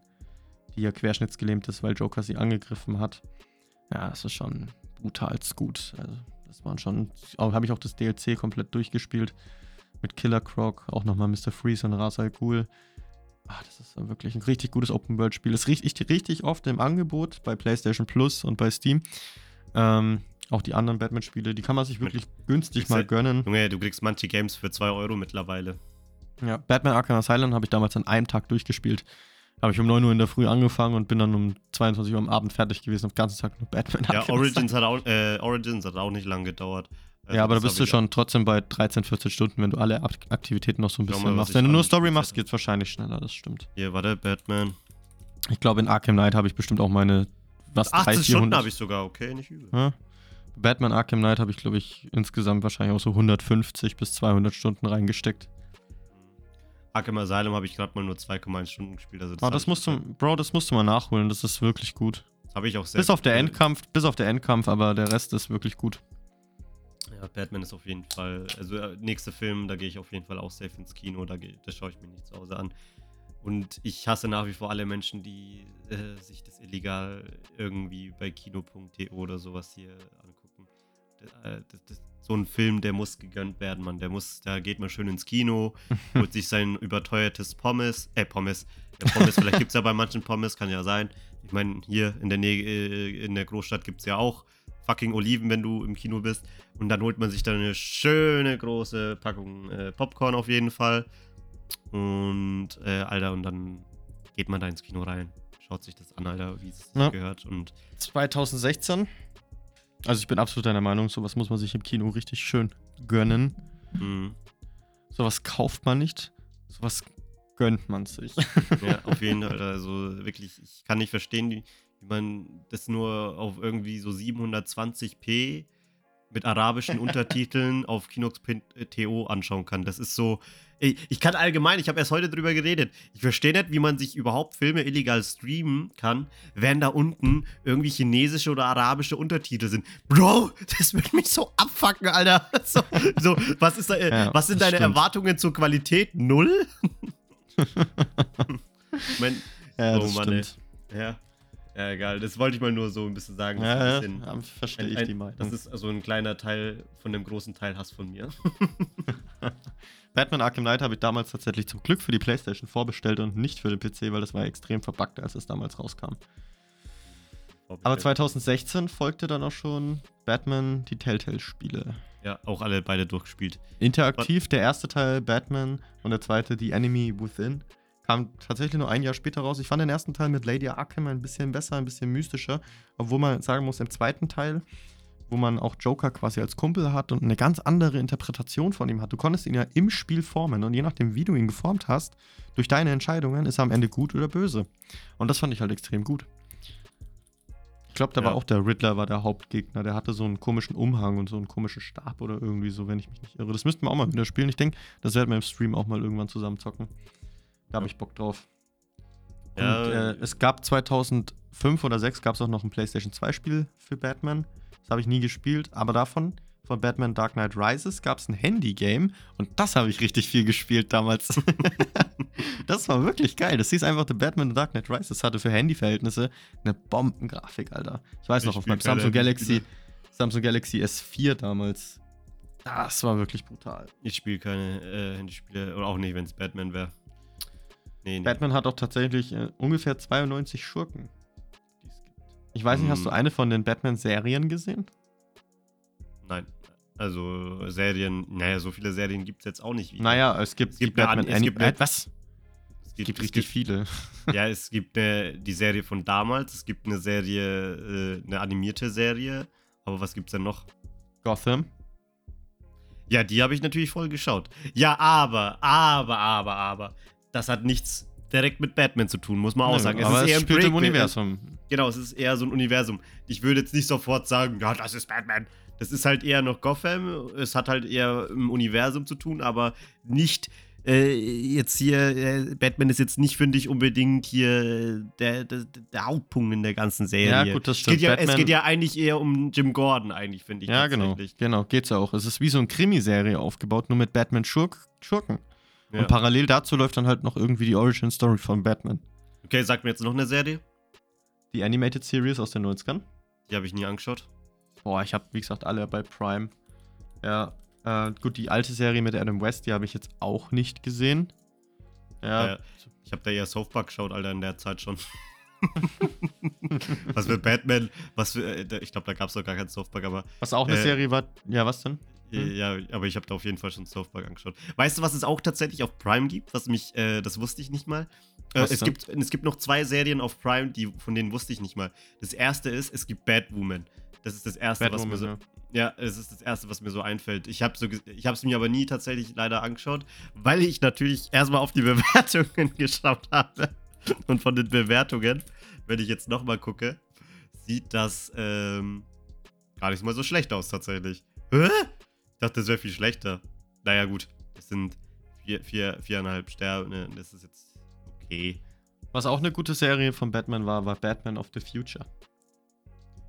die ja querschnittsgelähmt ist, weil Joker sie angegriffen hat. Ja, das ist schon brutal gut. Also, das waren schon. Habe ich auch das DLC komplett durchgespielt. Mit Killer Croc, auch nochmal Mr. Freeze und Ra's al Ghul. Ah, das ist wirklich ein richtig gutes Open-World-Spiel. Das riecht ich richtig oft im Angebot bei PlayStation Plus und bei Steam. Ähm, auch die anderen Batman-Spiele, die kann man sich wirklich günstig Kriegst mal gönnen. Junge, du kriegst manche Games für 2 Euro mittlerweile. Ja, Batman Arkham Asylum habe ich damals an einem Tag durchgespielt. Habe ich um 9 Uhr in der Früh angefangen und bin dann um 22 Uhr am Abend fertig gewesen und den ganzen Tag nur Batman Ja, Origins hat auch, äh, Origins hat auch nicht lange gedauert. Also ja, aber da bist du schon trotzdem bei 13, 14 Stunden, wenn du alle Ak Aktivitäten noch so ein bisschen mal, machst. Wenn du nur Story machst, habe. geht's wahrscheinlich schneller, das stimmt. Hier, warte, Batman. Ich glaube, in Arkham Knight habe ich bestimmt auch meine, was, 18 300, Stunden 400. habe ich sogar, okay, nicht übel. Ja. Batman Arkham Knight habe ich, glaube ich, insgesamt wahrscheinlich auch so 150 bis 200 Stunden reingesteckt. Arkham Asylum habe ich gerade mal nur 2,1 Stunden gespielt. Also Aber hab das musst du, Bro, das musst du mal nachholen, das ist wirklich gut. Habe ich auch sehr Bis auf der Endkampf, bis auf der Endkampf, aber der Rest ist wirklich gut. Ja, Batman ist auf jeden Fall. Also, äh, nächster Film, da gehe ich auf jeden Fall auch safe ins Kino. Da geh, das schaue ich mir nicht zu Hause an. Und ich hasse nach wie vor alle Menschen, die äh, sich das illegal irgendwie bei kino.de oder sowas hier angucken. Das, äh, das, das, so ein Film, der muss gegönnt werden, Mann. Der muss, da geht man schön ins Kino, holt sich sein überteuertes Pommes, äh, Pommes. Ja, Pommes, vielleicht gibt es ja bei manchen Pommes, kann ja sein. Ich meine, hier in der Nähe, äh, in der Großstadt gibt es ja auch fucking Oliven, wenn du im Kino bist. Und dann holt man sich dann eine schöne große Packung äh, Popcorn auf jeden Fall. Und, äh, Alter, und dann geht man da ins Kino rein. Schaut sich das an, Alter, wie es Ja. gehört. Und 2016. Also ich bin absolut deiner Meinung, sowas muss man sich im Kino richtig schön gönnen. mh, Sowas kauft man nicht, sowas gönnt man sich. <laughs> ja, auf jeden <laughs> Fall. Also wirklich, ich kann nicht verstehen, wie, wie man das nur auf irgendwie so 720p mit arabischen <laughs> Untertiteln auf Kinox.to anschauen kann. Das ist so. Ich, ich kann allgemein, ich habe erst heute drüber geredet. Ich verstehe nicht, wie man sich überhaupt Filme illegal streamen kann, wenn da unten irgendwie chinesische oder arabische Untertitel sind. Bro, das wird mich so abfacken, Alter. <laughs> So, so was, ist da, äh, Ja, was sind deine stimmt. Erwartungen zur Qualität? Null? <laughs> mein, ja, Oh das Mann, ey. stimmt. ja. Ja, egal. Das wollte ich mal nur so ein bisschen sagen. Ja, bisschen, ja, verstehe ein, ich die Meinung. das ist also ein kleiner Teil von dem großen Teil Hass von mir. <laughs> Batman Arkham Knight habe ich damals tatsächlich zum Glück für die Playstation vorbestellt und nicht für den PC, weil das war extrem verbuggt, als es damals rauskam. Aber 2016 folgte dann auch schon Batman die Telltale-Spiele. Ja, auch alle beide durchgespielt. Interaktiv, der erste Teil Batman und der zweite The Enemy Within. Kam tatsächlich nur ein Jahr später raus. Ich fand den ersten Teil mit Lady Arkham ein bisschen besser, ein bisschen mystischer. Obwohl man sagen muss, im zweiten Teil, wo man auch Joker quasi als Kumpel hat und eine ganz andere Interpretation von ihm hat. Du konntest ihn ja im Spiel formen und je nachdem, wie du ihn geformt hast, durch deine Entscheidungen, ist er am Ende gut oder böse. Und das fand ich halt extrem gut. Ich glaube, da Ja. war auch der Riddler war der Hauptgegner. Der hatte so einen komischen Umhang und so einen komischen Stab oder irgendwie so, wenn ich mich nicht irre. Das müssten wir auch mal wieder spielen. Ich denke, das werden wir im Stream auch mal irgendwann zusammen zocken. Da habe Ja. ich Bock drauf. Ja, Und, äh, es gab 2005 oder 2006 gab es auch noch ein PlayStation 2 Spiel für Batman. Das habe ich nie gespielt, aber davon, von Batman Dark Knight Rises, gab es ein Handy-Game und das habe ich richtig viel gespielt damals. <laughs> das war wirklich geil. Das hieß einfach The Batman Dark Knight Rises. hatte für Handy-Verhältnisse eine Bombengrafik, Alter. Ich weiß Ich noch, auf spiel meinem Samsung Galaxy. Samsung Galaxy S4 damals. Das war wirklich brutal. Ich spiele keine äh, Handyspiele. Oder auch nicht, wenn es Batman wäre. Nee, nee. Batman hat auch tatsächlich äh, ungefähr 92 Schurken, die es gibt. Ich weiß nicht, hast du Hm. eine von den Batman-Serien gesehen? Nein. Also Serien, naja, so viele Serien gibt es jetzt auch nicht. wie- Naja, es gibt, Es gibt die eine es gibt eine- äh, was? es Es gibt es richtig viele. <laughs> Ja, es gibt eine, die Serie von damals, es gibt eine Serie, äh, eine animierte Serie. Aber was gibt's denn noch? Gotham. Ja, die habe ich natürlich voll geschaut. Ja, aber, aber, aber, aber. Das hat nichts direkt mit Batman zu tun, muss man auch Nö, sagen. aber es ein spielt im. Universum. Genau, es ist eher so ein Universum. Ich würde jetzt nicht sofort sagen, ja, das ist Batman. Das ist halt eher noch Gotham. Es hat halt eher im Universum zu tun, aber nicht äh, jetzt hier. Äh, Batman ist jetzt nicht, finde ich, unbedingt hier der, der, der Hauptpunkt in der ganzen Serie. Ja, gut, das Es stimmt. geht ja, es geht ja eigentlich eher um Jim Gordon, eigentlich, finde ich. Ja, genau. Genau, geht's ja auch. Es ist wie so eine Krimiserie aufgebaut, nur mit Batman-Schurken. Schurken. Ja. Und parallel dazu läuft dann halt noch irgendwie die Origin-Story von Batman. Okay, sag mir jetzt noch eine Serie. Die Animated Series aus den 90ern. Die habe ich nie angeschaut. Boah, ich habe, wie gesagt, alle bei Prime. Ja, äh, gut, die alte Serie mit Adam West, die habe ich jetzt auch nicht gesehen. Ja, Äh, ich habe da eher South Park geschaut, Alter, in der Zeit schon. <laughs> was für Batman, was für, äh, ich glaube, da gab es doch gar keinen Park, aber was auch eine äh, Serie war. Ja, was denn? Äh, ja, aber ich habe da auf jeden Fall schon South Park angeschaut. Weißt du, was es auch tatsächlich auf Prime gibt? Was mich, äh, das wusste ich nicht mal. Äh, es, gibt, es gibt noch zwei Serien auf Prime, die, von denen wusste ich nicht mal. Das erste ist, es gibt Batwoman. Das ist das erste, was mir Batwoman, so, ja. Ja, es ist das Erste, was mir so einfällt. Ich habe so, es mir aber nie tatsächlich leider angeschaut, weil ich natürlich erstmal auf die <laughs> Bewertungen geschaut habe. <laughs> Und von den Bewertungen, wenn ich jetzt nochmal gucke, sieht das ähm, gar nicht mal so schlecht aus tatsächlich. Hä? Ich dachte, das wäre viel schlechter. Naja, gut. Das sind vier, vier, viereinhalb Sterne. Das ist jetzt okay. Was auch eine gute Serie von Batman war, war Batman of the Future.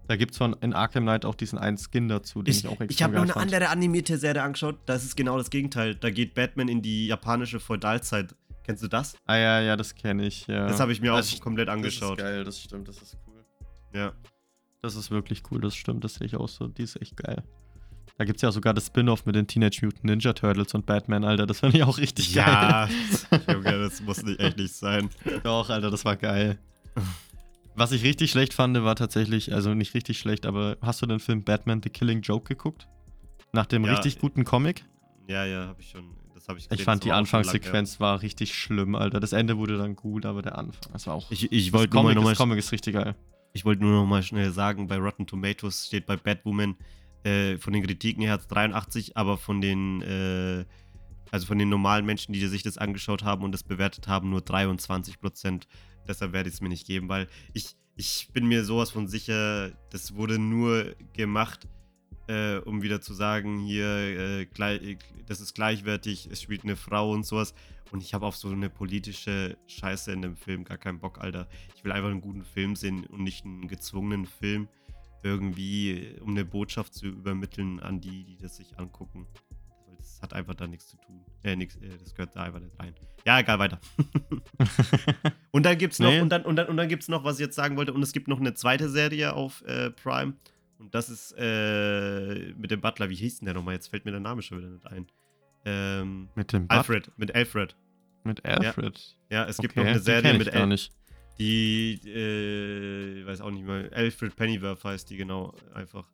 Da gibt es von in Arkham Knight auch diesen einen Skin dazu, den ich, Ich, auch ich habe noch eine fand. andere animierte Serie angeschaut. Das ist genau das Gegenteil. Da geht Batman in die japanische Feudalzeit. Kennst du das? Ah ja, ja, das kenne ich. Ja. Das habe ich mir Also auch komplett Das angeschaut. ist geil, das stimmt, das ist cool. Ja. Das ist wirklich cool, das stimmt, das sehe ich auch so. Die ist echt geil. Da gibt es ja sogar das Spin-off mit den Teenage Mutant Ninja Turtles und Batman, Alter. Das fand ich auch richtig Ja, <laughs> Junge, das muss nicht echt nicht sein. geil. Doch, Alter, das war geil. Was ich richtig schlecht fand, war tatsächlich, also nicht richtig schlecht, aber hast du den Film Batman The Killing Joke geguckt? Nach dem Ja, richtig guten Comic? Ja, ja, habe ich schon. Das habe ich Ich gesehen, fand das die schon lang. Anfangssequenz war richtig schlimm, Alter. Das Ende wurde dann gut, aber der Anfang, das war auch. Ich, ich wollte nur, Comic, noch mal- das Comic ist richtig geil. ich wollte nur noch mal schnell sagen, bei Rotten Tomatoes steht bei Batwoman äh, von den Kritiken her hat's 83, aber von den äh, also von den normalen Menschen, die sich das angeschaut haben und das bewertet haben, nur 23 Prozent. Deshalb werde ich es mir nicht geben, weil ich, ich bin mir sowas von sicher, das wurde nur gemacht, äh, um wieder zu sagen, hier, äh, gleich, äh, das ist gleichwertig, es spielt eine Frau und sowas. Und ich habe auf so eine politische Scheiße in dem Film gar keinen Bock, Alter. Ich will einfach einen guten Film sehen und nicht einen gezwungenen Film irgendwie, um eine Botschaft zu übermitteln an die, die das sich angucken. Das hat einfach da nichts zu tun. Äh, nix, äh, das gehört da einfach nicht rein. Ja, egal, weiter. <laughs> und dann gibt's noch, Nee. und dann, und dann, und dann gibt's noch, was ich jetzt sagen wollte, und es gibt noch eine zweite Serie auf äh, Prime. Und das ist äh, mit dem Butler, wie hieß denn der nochmal? Jetzt fällt mir der Name schon wieder nicht ein. Ähm, Mit dem Bud- Alfred, mit Alfred. Mit Alfred. Ja, es gibt Okay, noch eine Serie mit gar Al nicht. Die, äh, ich weiß auch nicht mehr, Alfred Pennyworth heißt die genau einfach.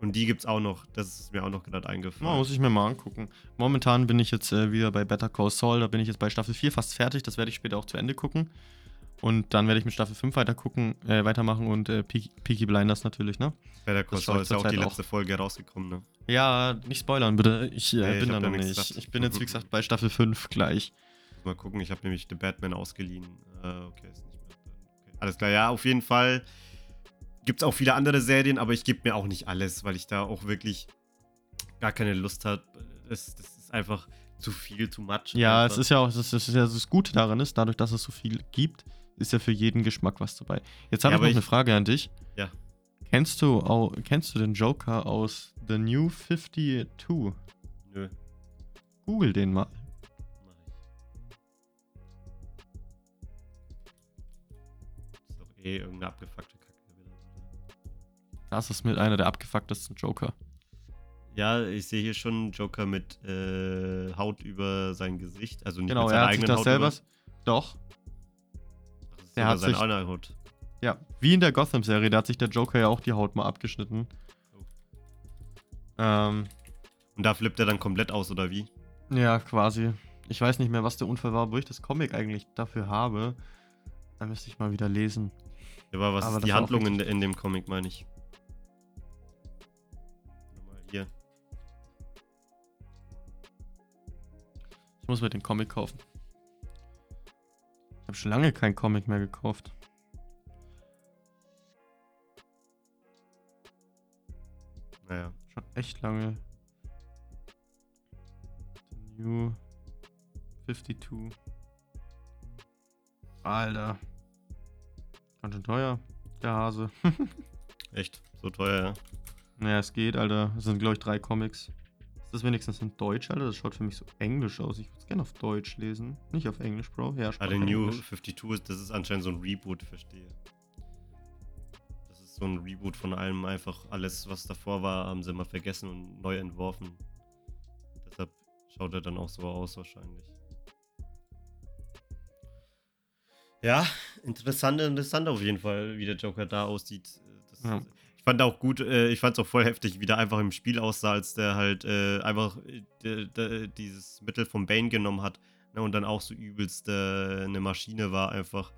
Und die gibt's auch noch. Das ist mir auch noch gerade Oh, eingefallen. muss ich mir mal angucken. Momentan bin ich jetzt äh, wieder bei Better Call Saul. Da bin ich jetzt bei Staffel 4 fast fertig. Das werde ich später auch zu Ende gucken. Und dann werde ich mit Staffel 5 weiter gucken, äh, weitermachen und äh, Peaky, Peaky Blinders natürlich, ne? Better Call Saul ich ist ja auch die letzte Folge rausgekommen, ne? Ja, nicht spoilern, bitte. Ich äh, Nee, ich bin hab da noch nicht. gesagt. Ich bin jetzt, wie <laughs> gesagt, bei Staffel 5 gleich. Mal gucken, ich habe nämlich The Batman ausgeliehen. Äh, okay, ist Alles klar, ja, auf jeden Fall gibt's auch viele andere Serien, aber ich gebe mir auch nicht alles, weil ich da auch wirklich gar keine Lust habe. Das, das ist einfach zu viel, too much. Ja, einfach. es ist ja auch, es ist, es ja das Gute daran ist, dadurch, dass es so viel gibt, ist ja für jeden Geschmack was dabei. Jetzt habe Ja, ich noch aber eine ich- Frage an dich. Ja. Kennst du, au- kennst du den Joker aus The New 52? Nö. Google den mal. Eh irgendeine abgefuckte Kacke wieder. Das ist mit einer der abgefucktesten Joker. Ja, ich sehe hier schon einen Joker mit äh, Haut über sein Gesicht. Also nicht Genau, mit er seiner hat sich eigenen das Haut selber. Über, Doch, das ist der hat seine sich- eigene Haut. ja. Wie in der Gotham-Serie, da hat sich der Joker ja auch die Haut mal abgeschnitten. Oh. Ähm, Und da flippt er dann komplett aus, oder wie? ja, quasi. Ich weiß nicht mehr, was der Unfall war, wo ich das Comic eigentlich dafür habe. Da müsste ich mal wieder lesen. Ja, aber was Aber ist das die Handlung in, in dem Comic, meine ich? Nochmal hier. Ich muss mir den Comic kaufen. Ich habe schon lange kein Comic mehr gekauft. Naja. Schon echt lange. The New 52. Alter. Ganz schön teuer, der Hase. <laughs> Echt? So teuer, ja. naja, es geht, Alter. Es sind, glaube ich, drei Comics. Ist das wenigstens in Deutsch, Alter? Das schaut für mich so englisch aus. Ich würde es gerne auf Deutsch lesen. Nicht auf Englisch, Bro. Ja, Ah, sprach der New Englisch. 52 ist, das ist anscheinend so ein Reboot, verstehe. Das ist so ein Reboot von allem, einfach alles, was davor war, haben sie mal vergessen und neu entworfen. Deshalb schaut er dann auch so aus, wahrscheinlich. Ja, interessant, interessant auf jeden Fall, wie der Joker da aussieht. Das, Ja. Ich fand auch gut, äh, ich fand es auch voll heftig, wie der einfach im Spiel aussah, als der halt äh, einfach äh, der- der- dieses Mittel von Bane genommen hat ne, und dann auch so übelst äh, eine Maschine war einfach.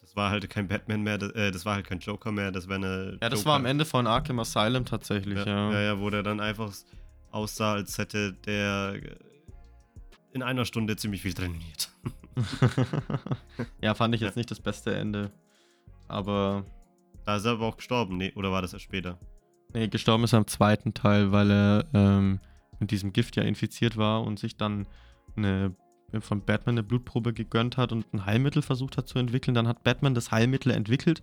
Das war halt kein Batman mehr, das, äh, das war halt kein Joker mehr, das wäre eine. Ja, das Joker. war am Ende von Arkham Asylum tatsächlich, Ja, ja. ja, ja, wo der dann einfach aussah, als hätte der äh, in einer Stunde ziemlich viel trainiert. <laughs> <laughs> ja, fand ich jetzt nicht das beste Ende. Aber Da ist er aber auch gestorben, nee, oder war das erst später? nee, gestorben ist er im zweiten Teil, weil er ähm, mit diesem Gift ja infiziert war und sich dann eine von Batman eine Blutprobe gegönnt hat und ein Heilmittel versucht hat zu entwickeln. Dann hat Batman das Heilmittel entwickelt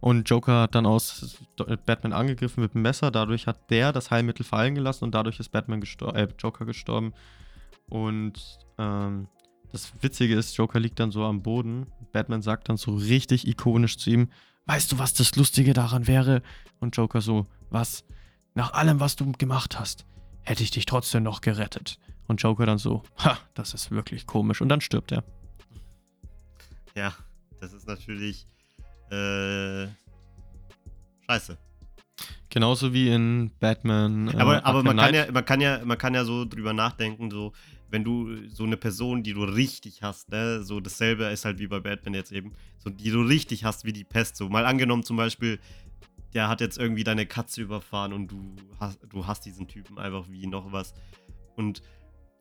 und Joker hat dann aus Batman angegriffen mit dem Messer. Dadurch hat der das Heilmittel fallen gelassen und dadurch ist Batman gestor äh, Joker gestorben. Und ähm, das Witzige ist, Joker liegt dann so am Boden. Batman sagt dann so richtig ikonisch zu ihm: Weißt du, was das Lustige daran wäre? Und Joker so: Was? Nach allem, was du gemacht hast, hätte ich dich trotzdem noch gerettet. Und Joker dann so: Ha, das ist wirklich komisch. Und dann stirbt er. Ja, das ist natürlich äh, scheiße. Genauso wie in Batman. äh, aber aber man, kann ja, man, kann ja, man kann ja so drüber nachdenken, so, wenn du so eine Person, die du richtig hast, ne, so dasselbe ist halt wie bei Batman jetzt eben, so die du richtig hast wie die Pest. So mal angenommen zum Beispiel, der hat jetzt irgendwie deine Katze überfahren und du hast, du hast diesen Typen einfach wie noch was. Und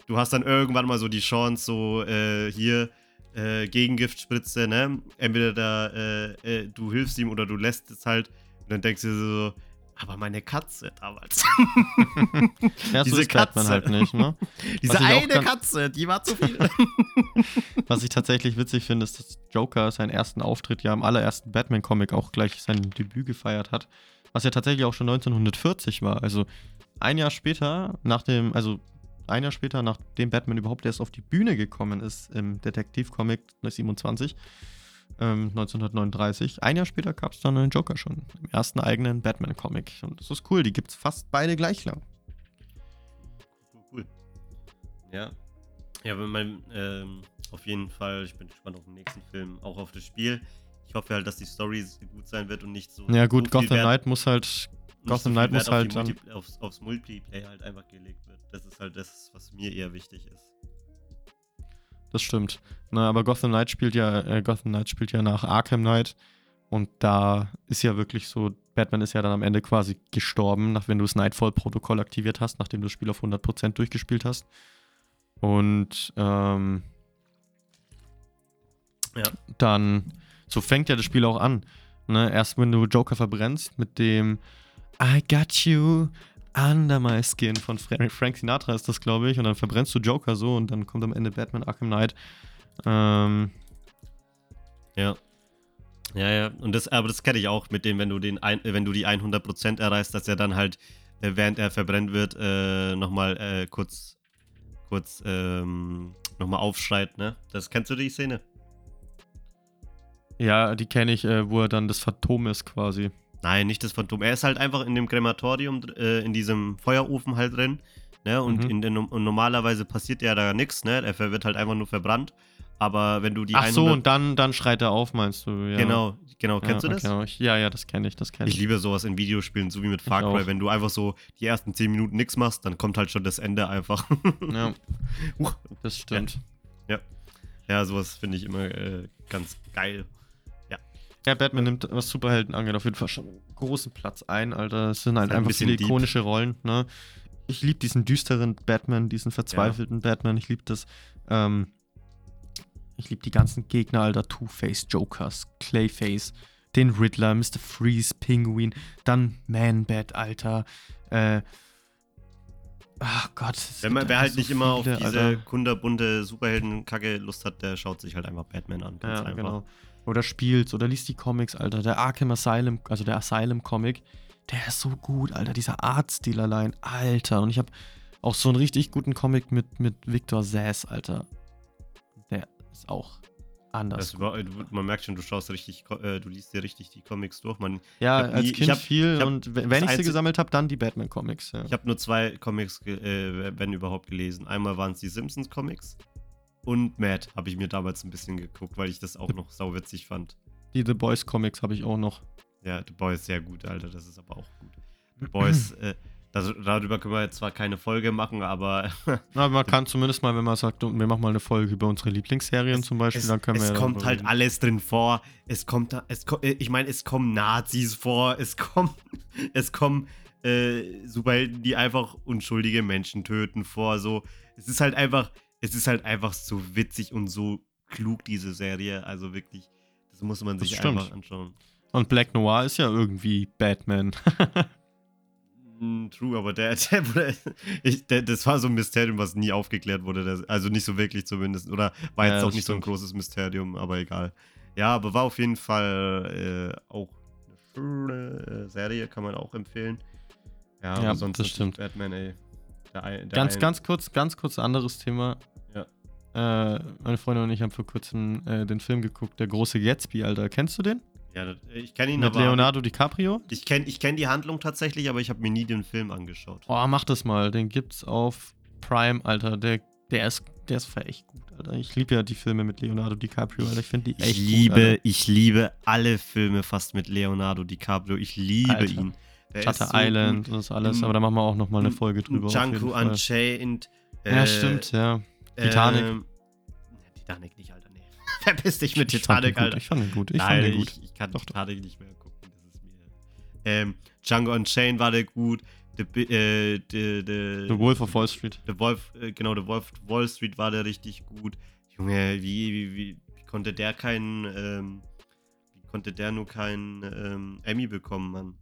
du hast dann irgendwann mal so die Chance, so äh, hier äh, Gegengiftspritze, ne? Entweder da, äh, äh, du hilfst ihm oder du lässt es halt. Und dann denkst du so, aber meine Katze damals. <laughs> Ja, so diese Batman Katze. halt nicht, ne? <laughs> Diese eine ganz- Katze, die war zu viel. <laughs> Was ich tatsächlich witzig finde, ist, dass Joker seinen ersten Auftritt ja im allerersten Batman-Comic auch gleich sein Debüt gefeiert hat. Was ja tatsächlich auch schon 1940 war. Also ein Jahr später, nach dem, also ein Jahr später, nachdem Batman überhaupt erst auf die Bühne gekommen ist im Detektivcomic 27, ähm, 1939, ein Jahr später gab es dann einen Joker schon. Im ersten eigenen Batman-Comic. Und das ist cool, die gibt es fast beide gleich lang. cool. Ja. Ja, wenn man, ähm, auf jeden Fall, ich bin gespannt auf den nächsten Film, auch auf das Spiel. Ich hoffe halt, dass die Story gut sein wird und nicht so. Ja, gut, so Gotham Knight muss halt Gotham Knight muss halt dann- Multi aufs, aufs Multiplayer halt einfach gelegt wird. Das ist halt das, was mir eher wichtig ist. Das stimmt. Na, aber Gotham Knight spielt ja, äh, Gotham Knight spielt ja nach Arkham Knight. Und da ist ja wirklich so, Batman ist ja dann am Ende quasi gestorben, nach wenn du das Nightfall-Protokoll aktiviert hast, nachdem du das Spiel auf 100% durchgespielt hast. Und ähm, Ja. dann, so fängt ja das Spiel auch an. Ne? Erst wenn du Joker verbrennst mit dem I got you under my skin von Fra Frank Sinatra ist das, glaube ich. Und dann verbrennst du Joker so und dann kommt am Ende Batman Arkham Knight. Ähm, Ja. Ja, ja, und das, aber das kenne ich auch mit dem, wenn du den, ein, wenn du die 100% erreichst, dass er dann halt, äh, während er verbrennt wird, äh, nochmal äh, kurz, kurz, ähm, nochmal aufschreit, ne? Das kennst du die Szene? Ja, die kenne ich, äh, wo er dann das Phantom ist quasi. Nein, nicht das Phantom. Er ist halt einfach in dem Krematorium, äh, in diesem Feuerofen halt drin. Ne? Und, Mhm. in den, und normalerweise passiert ja da nichts, ne? Er wird halt einfach nur verbrannt. Aber wenn du die Ach so, 100 und dann, dann schreit er auf, meinst du? Ja. Genau, genau. Kennst ja, du das? okay, Ja, ja, das kenne ich, das kenne Ich ich. liebe sowas in Videospielen, so wie mit Far. Cry. Wenn du einfach so die ersten 10 Minuten nichts machst, dann kommt halt schon das Ende einfach. <laughs> Ja, <laughs> das stimmt. ja, sowas finde ich immer äh, ganz geil. Ja, Batman nimmt, was Superhelden angeht, auf jeden Fall schon einen großen Platz ein, Alter. Es sind halt halt ein einfach viele deep. ikonische Rollen, ne? Ich liebe diesen düsteren Batman, diesen verzweifelten Batman. Ich liebe das. Ähm, ich liebe die ganzen Gegner, Alter. Two-Face, Jokers, Clayface, den Riddler, Mr. Freeze, Penguin, dann Man-Bat, Alter. Äh, ach Gott. Wenn man, wer halt so nicht immer auf viele, diese Alter. kunderbunte Superhelden-Kacke Lust hat, der schaut sich halt einfach Batman an. Ganz Ja, einfach. genau. Oder spielt oder liest die Comics, Alter. Der Arkham Asylum, also der Asylum-Comic, der ist so gut, Alter. Dieser Artstil allein, Alter. Und ich habe auch so einen richtig guten Comic mit, mit Victor Sass, Alter. Der ist auch anders. War, man merkt schon, du schaust richtig, äh, du liest dir richtig die Comics durch. Man, ja, als nie- ich Kind hab- viel hab und wenn ich sie gesammelt habe, dann die Batman-Comics. Ja. Ich habe nur zwei Comics, äh, wenn überhaupt, gelesen. Einmal waren es die Simpsons-Comics und Mad habe ich mir damals ein bisschen geguckt, weil ich das auch noch sauwitzig fand. Die The Boys-Comics habe ich auch noch. Ja, The Boys sehr gut, Alter, das ist aber auch gut. The Boys, <clears throat> äh, das, darüber können wir jetzt zwar keine Folge machen, aber <laughs> Aber man <laughs> kann zumindest mal, wenn man sagt, wir machen mal eine Folge über unsere Lieblingsserien Es- zum Beispiel, es, dann können wir es kommt halt reden. alles drin vor. Es kommt es äh, ich meine, es kommen Nazis vor, es kommen, <laughs> es kommen äh, Superhelden, die einfach unschuldige Menschen töten vor. So, es ist halt einfach, es ist halt einfach so witzig und so klug diese Serie. Also wirklich, das muss man sich einfach anschauen. Und Black Noir ist ja irgendwie Batman. <laughs> Mm, True, aber der, <laughs> der, ich, der, das war so ein Mysterium, was nie aufgeklärt wurde. Also nicht so wirklich zumindest. Oder war Ja, jetzt auch das nicht so ein großes Mysterium, aber egal. Ja, aber war auf jeden Fall äh, auch eine schöne äh, Serie, kann man auch empfehlen. Ja, Ja, sonst das stimmt. Batman, ey. Der, der Ganz, ein- ganz kurz, ganz kurz anderes Thema. Ja. Äh, meine Freundin und ich haben vor kurzem äh, den Film geguckt, Der große Gatsby, Alter. Kennst du den? Ja, das- ich kenne ihn Mit aber. Leonardo DiCaprio? Ich kenne ich kenn die Handlung tatsächlich, aber ich habe mir nie den Film angeschaut. Boah, mach das mal. Den gibt's auf Prime, Alter. Der, der ist, der ist echt gut, Alter. Ich liebe ja die Filme mit Leonardo DiCaprio, Alter. Ich finde die echt Ich liebe, gut, ich liebe alle Filme fast mit Leonardo DiCaprio. Ich liebe Alter. ihn. Der Shutter ist so Island und das alles, aber da machen wir auch nochmal eine in- Folge drüber. Django. Unchained. Ja, äh, stimmt, ja. Titanic. Ähm, Titanic nicht, Alter, nee. <laughs> Verpiss dich mit Ich Titanic, gut, Alter. Ich fand den gut. Ich Nein, fand den gut. Ich, ich kann Doch, doch. Titanic nicht mehr gucken. Das ist mir. Ähm, Django Unchained war der gut. The, äh, the, the, The Wolf of Wall Street. The Wolf, äh, genau, The Wolf of Wall Street war der richtig gut. Junge, wie, wie, wie, wie konnte der keinen, ähm, wie konnte der nur keinen ähm, Emmy bekommen, Mann?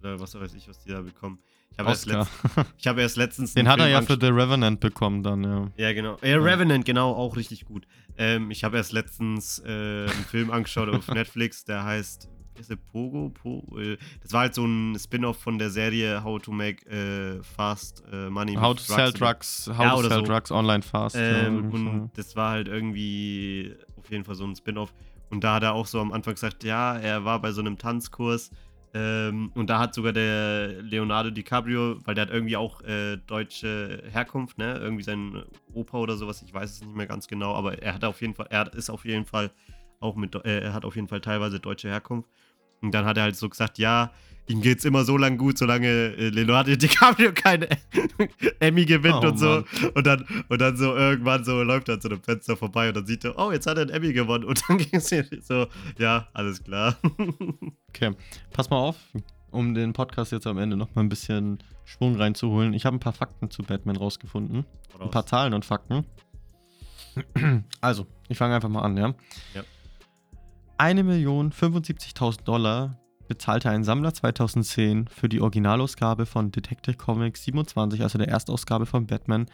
Oder was weiß ich, was die da bekommen. Ich habe erst, letzt, ich hab erst letztens Den hat er ja für The Revenant bekommen dann, ja. ja, genau. Ja, Revenant, genau, auch richtig gut. Ähm, ich habe erst letztens äh, einen Film angeschaut auf <laughs> Netflix, der heißt, heißt der, Pogo? Po äh, das war halt so ein Spin-off von der Serie How to Make äh, Fast äh, Money How to sell and- drugs, how Ja, to sell so. drugs online fast. ja, Ähm, so. und das war halt irgendwie auf jeden Fall so ein Spin-off. Und da hat er auch so am Anfang gesagt, ja, er war bei so einem Tanzkurs. Ähm, und da hat sogar der Leonardo DiCaprio, weil der hat irgendwie auch äh, deutsche Herkunft, ne? Irgendwie sein Opa oder sowas, ich weiß es nicht mehr ganz genau, aber er hat auf jeden Fall, er ist auf jeden Fall auch mit, äh, er hat auf jeden Fall teilweise deutsche Herkunft. Und dann hat er halt so gesagt, ja, ihm geht's immer so lang gut, solange äh, Leonardo DiCaprio keine <laughs> Emmy gewinnt Oh, und so. Und dann, und dann so irgendwann so läuft er so einem Fenster vorbei und dann sieht er, oh, jetzt hat er einen Emmy gewonnen. Und dann <laughs> ging es so, ja, alles klar. <laughs> Okay, pass mal auf, um den Podcast jetzt am Ende noch mal ein bisschen Schwung reinzuholen. Ich habe ein paar Fakten zu Batman rausgefunden. Ein paar Zahlen und Fakten. <clears throat> Also, ich fange einfach mal an, ja. Ja. 1.075.000 Dollar bezahlte ein Sammler 2010 für die Originalausgabe von Detective Comics 27, also der Erstausgabe von Batman,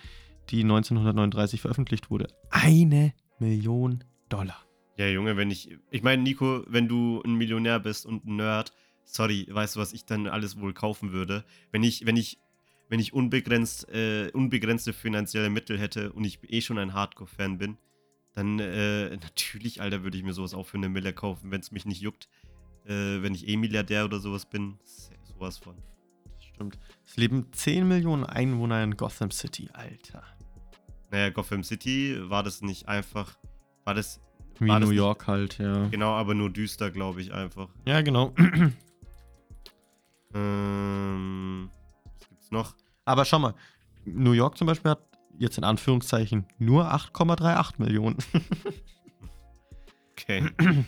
die 1939 veröffentlicht wurde. Eine Million Dollar. Ja, Junge, wenn ich. Ich meine, Nico, wenn du ein Millionär bist und ein Nerd, sorry, weißt du, was ich dann alles wohl kaufen würde? Wenn ich, wenn ich, wenn ich unbegrenzt, äh, unbegrenzte finanzielle Mittel hätte und ich eh schon ein Hardcore-Fan bin, dann äh, <laughs> natürlich, Alter, würde ich mir sowas auch für eine Mille kaufen, wenn es mich nicht juckt. Äh, wenn ich eh Milliardär oder sowas bin, sowas von. Stimmt. Es leben 10 Millionen Einwohner in Gotham City, Alter. Naja, Gotham City war das nicht einfach. War das. Wie war New das York halt, ja. Nicht, genau, aber nur düster, glaube ich, einfach. Ja, genau. <clears throat> Ähm. Was gibt's noch? Aber schau mal, New York zum Beispiel hat jetzt in Anführungszeichen nur 8,38 Millionen. Okay. <clears throat>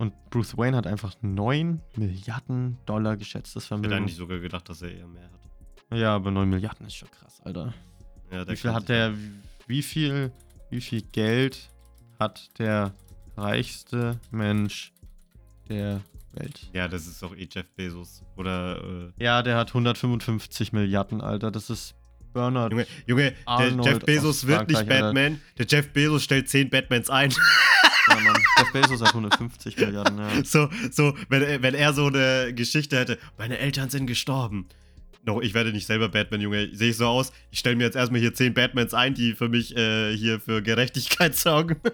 Und Bruce Wayne hat einfach 9 Milliarden Dollar geschätztes Ich hätte Vermögen. eigentlich sogar gedacht, dass er eher mehr hat. Ja, aber 9 Milliarden ist schon krass, Alter. Ja, Wie viel hat der, wie viel, wie viel Geld hat der reichste Mensch der Welt? Ja, das ist doch eh Jeff Bezos. Oder, äh, Ja, der hat 155 Milliarden, Alter. Das ist Bernard. Junge, Junge der Arnold Jeff Bezos wird nicht Frankreich, Alter. Batman. Der Jeff Bezos stellt 10 Batmans ein. Ja, Mann. Jeff Bezos hat 150 Milliarden, ja. <laughs> so, so, wenn, er- wenn er so eine Geschichte hätte, meine Eltern sind gestorben. No, ich werde nicht selber Batman, Junge. Sehe ich so aus? Ich stelle mir jetzt erstmal hier 10 Batmans ein, die für mich äh, hier für Gerechtigkeit <laughs> sorgen. <laughs>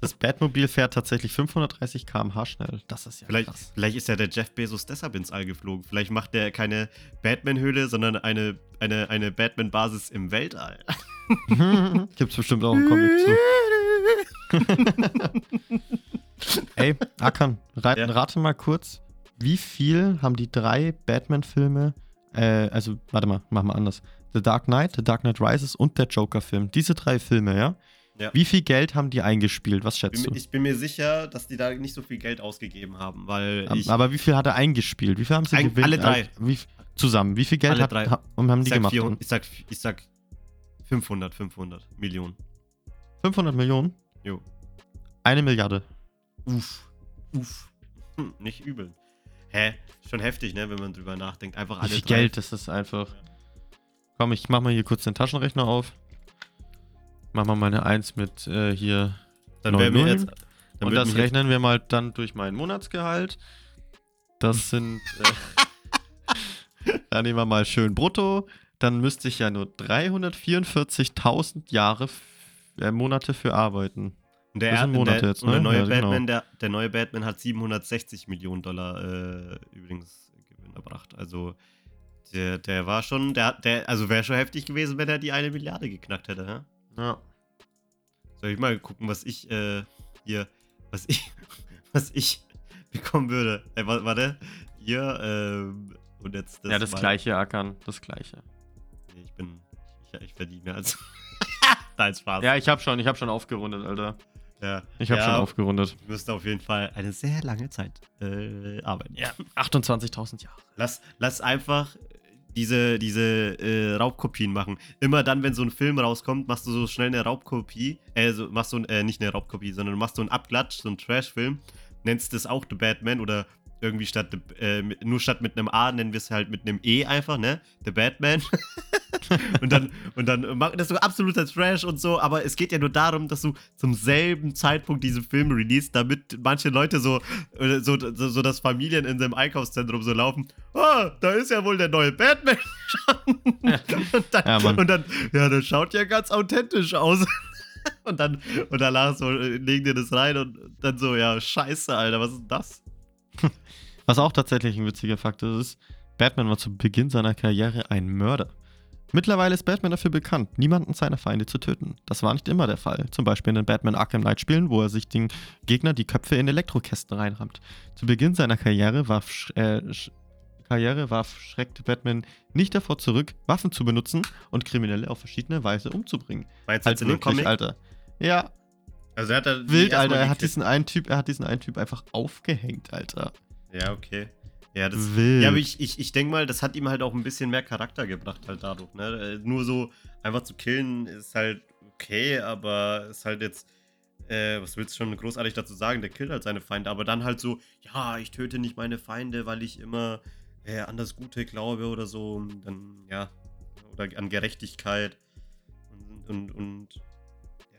Das Batmobil fährt tatsächlich 530 km/h schnell. Das ist ja Vielleicht, krass. vielleicht ist ja der Jeff Bezos deshalb ins All geflogen. Vielleicht macht der keine Batman-Höhle, sondern eine, eine, eine Batman-Basis im Weltall. <laughs> Gibt's bestimmt auch einen Comic zu. <laughs> Ey, Akan, rate, Ja. rate mal kurz, wie viel haben die drei Batman-Filme, äh, also, warte mal, machen wir anders. The Dark Knight, The Dark Knight Rises und der Joker-Film. Diese drei Filme, ja? Ja. Wie viel Geld haben die eingespielt? Was Bin schätzt mir- du? Ich bin mir sicher, dass die da nicht so viel Geld ausgegeben haben, weil ich, Aber wie viel hat er eingespielt? Wie viel haben sie Ein- gewinnt? alle drei. Wie, zusammen. Wie viel Geld Alle hat, drei. ha, haben ich, die gemacht? 400, ich, sag, ich sag 500, 500 Millionen. 500 Millionen? Jo. Eine Milliarde. Uff. Uff. Hm, nicht übel. Hä? Schon heftig, ne, wenn man drüber nachdenkt. Einfach Wie alle viel drei. Geld ist das einfach? Komm, ich mach mal hier kurz den Taschenrechner auf. Mach mal meine 1 mit äh, hier. Dann mir Nullen. jetzt. Und das rechnen wir mal dann durch mein Monatsgehalt. Das <laughs> sind. Äh, <laughs> dann nehmen wir mal schön brutto. Dann müsste ich ja nur 344.000 Jahre, äh, Monate für arbeiten. Und der, Das sind Monate der, jetzt, und der ne? neue Ja, genau. Batman, der, der neue Batman hat 760 Millionen Dollar äh, übrigens Gewinn erbracht. Also der, der war schon, der, der also wäre schon heftig gewesen, wenn er die eine Milliarde geknackt hätte, ja? Ja. Soll ich mal gucken, was ich äh, hier, was ich, <laughs> was ich <laughs> bekommen würde? Äh, wa- warte, hier, ähm, und jetzt das. ja, das mal- gleiche, Ackern. Das gleiche. Ich bin, ich, ich verdiene als. <laughs> Nein, Spaß. Ja, ich hab schon, ich hab schon aufgerundet, Alter. ja. Ich hab ja, schon aufgerundet. Ich müsste auf jeden Fall eine sehr lange Zeit äh, arbeiten. Ja, 28.000 Jahre. Lass, lass einfach diese, diese äh, Raubkopien machen. Immer dann, wenn so ein Film rauskommt, machst du so schnell eine Raubkopie. Äh, so, machst du, äh, nicht eine Raubkopie, sondern du machst so einen Abklatsch, so einen Trash-Film. Nennst es auch The Batman oder irgendwie statt, äh, nur statt mit einem A nennen wir es halt mit einem E einfach, ne? The Batman. <laughs> und dann, und dann mach das so absoluter Trash und so, aber es geht ja nur darum, dass du zum selben Zeitpunkt diesen Film release, damit manche Leute so, äh, so, so, so dass Familien in seinem Einkaufszentrum so laufen, ah, da ist ja wohl der neue Batman schon. und, dann, Ja, und dann, ja, das schaut ja ganz authentisch aus. <laughs> und dann, und danach so, äh, legen dir das rein und dann so, ja, scheiße, Alter, was ist das? <laughs> Was auch tatsächlich ein witziger Fakt ist, ist, Batman war zu Beginn seiner Karriere ein Mörder. Mittlerweile ist Batman dafür bekannt, niemanden seiner Feinde zu töten. Das war nicht immer der Fall. Zum Beispiel in den Batman Arkham Knight Spielen, wo er sich den Gegner die Köpfe in Elektrokästen reinrammt. Zu Beginn seiner Karriere warf, äh, Karriere warf schreckte Batman nicht davor zurück, Waffen zu benutzen und Kriminelle auf verschiedene Weise umzubringen. Halt jetzt in dem wirklich, Comic? Alter. Ja, Also er hat da wild, Alter. Er hat diesen einen Typ, er hat diesen einen Typ einfach aufgehängt, Alter. Ja, okay. Ja, das, Wild. ja aber ich, ich, ich denke mal, das hat ihm halt auch ein bisschen mehr Charakter gebracht, halt dadurch. Ne? Äh, Nur so einfach zu killen ist halt okay, aber ist halt jetzt, äh, was willst du schon großartig dazu sagen? Der killt halt seine Feinde, aber dann halt so, ja, ich töte nicht meine Feinde, weil ich immer äh, an das Gute glaube oder so. Dann, ja, oder an Gerechtigkeit. Und und, und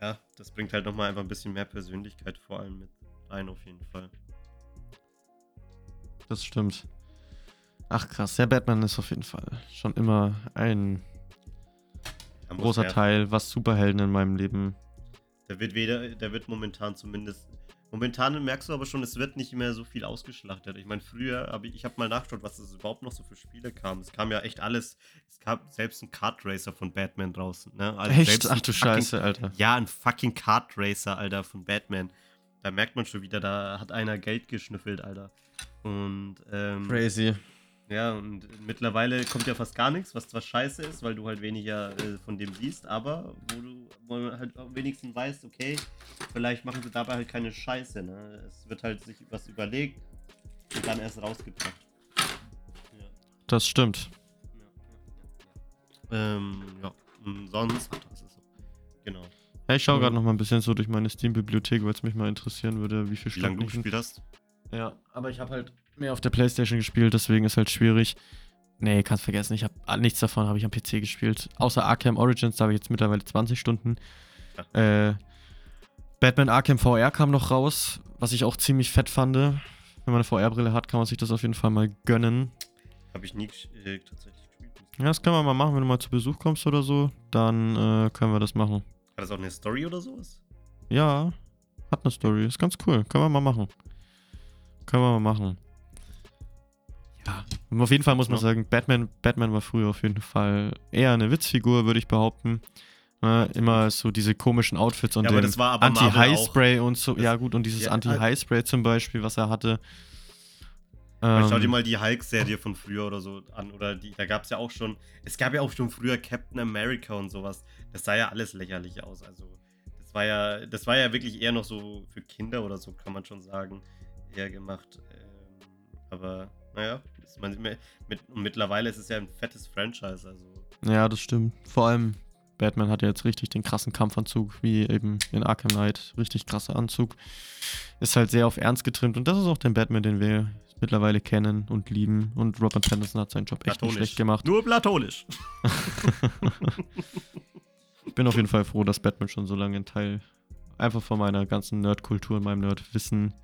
ja, das bringt halt nochmal einfach ein bisschen mehr Persönlichkeit vor allem mit rein auf jeden Fall. Das stimmt. Ach krass, der Batman ist auf jeden Fall schon immer ein großer Teil, was Superhelden in meinem Leben. Der wird weder, der wird momentan zumindest. Momentan merkst du aber schon, es wird nicht mehr so viel ausgeschlachtet. Ich meine, früher, aber ich habe mal nachgeschaut, was es überhaupt noch so für Spiele kam. Es kam ja echt alles. Es gab selbst ein Kart Racer von Batman draußen. Ne? Also Echt? Ach du fucking- Scheiße, Alter. Ja, ein fucking Kart Racer, Alter, von Batman. Da merkt man schon wieder, da hat einer Geld geschnüffelt, Alter. Und ähm, Crazy. Ja, und mittlerweile kommt ja fast gar nichts, was zwar scheiße ist, weil du halt weniger äh, von dem siehst, aber wo du wo man halt wenigstens weißt, okay, vielleicht machen sie dabei halt keine Scheiße, ne? Es wird halt sich was überlegt und dann erst rausgebracht. Ja, Das stimmt. ja, ja, ja. Ähm, ja. Und sonst, ach, das ist so. Genau. Ja, ich schaue gerade noch mal ein bisschen so durch meine Steam-Bibliothek, weil es mich mal interessieren würde, wie viel Wie lange du Stunden gespielt hast? Ja, aber ich habe halt mehr auf der Playstation gespielt, deswegen ist halt schwierig. Nee, kannst vergessen, ich habe nichts davon habe ich am PC gespielt. Außer Arkham Origins, da habe ich jetzt mittlerweile 20 Stunden. Äh, Batman Arkham VR kam noch raus, was ich auch ziemlich fett fand. Wenn man eine VR-Brille hat, kann man sich das auf jeden Fall mal gönnen. Habe ich nie äh, tatsächlich gespielt. Ja, das können wir mal machen, wenn du mal zu Besuch kommst oder so, dann äh, können wir das machen. Hat das auch eine Story oder sowas? Ja, hat eine Story, ist ganz cool, können wir mal machen. Können wir mal machen. Ja, und auf jeden Fall muss man Ja. sagen, Batman, Batman war früher auf jeden Fall eher eine Witzfigur, würde ich behaupten. Ne, immer so diese komischen Outfits und Ja, den Anti-High-Spray und so. Das- ja, gut, und dieses Ja, Anti-High-Spray zum Beispiel, was er hatte. Weil schau Ähm, dir mal die Hulk-Serie von früher oder so an. Oder die, da gab es ja auch schon. Es gab ja auch schon früher Captain America und sowas. Das sah ja alles lächerlich aus. Also, das war ja, das war ja wirklich eher noch so für Kinder oder so, kann man schon sagen, eher gemacht. Ähm, aber, naja, ist man, mit, mittlerweile ist es ja ein fettes Franchise. Also, Ja, das stimmt. Vor allem Batman hat ja jetzt richtig den krassen Kampfanzug, wie eben in Arkham Knight. Richtig krasser Anzug. Ist halt sehr auf Ernst getrimmt und das ist auch der Batman, den wir mittlerweile kennen und lieben. Und Robert Pattinson hat seinen Job echt nicht schlecht gemacht. Nur platonisch. Ich <laughs> bin auf jeden Fall froh, dass Batman schon so lange ein Teil einfach von meiner ganzen Nerdkultur und meinem Nerdwissen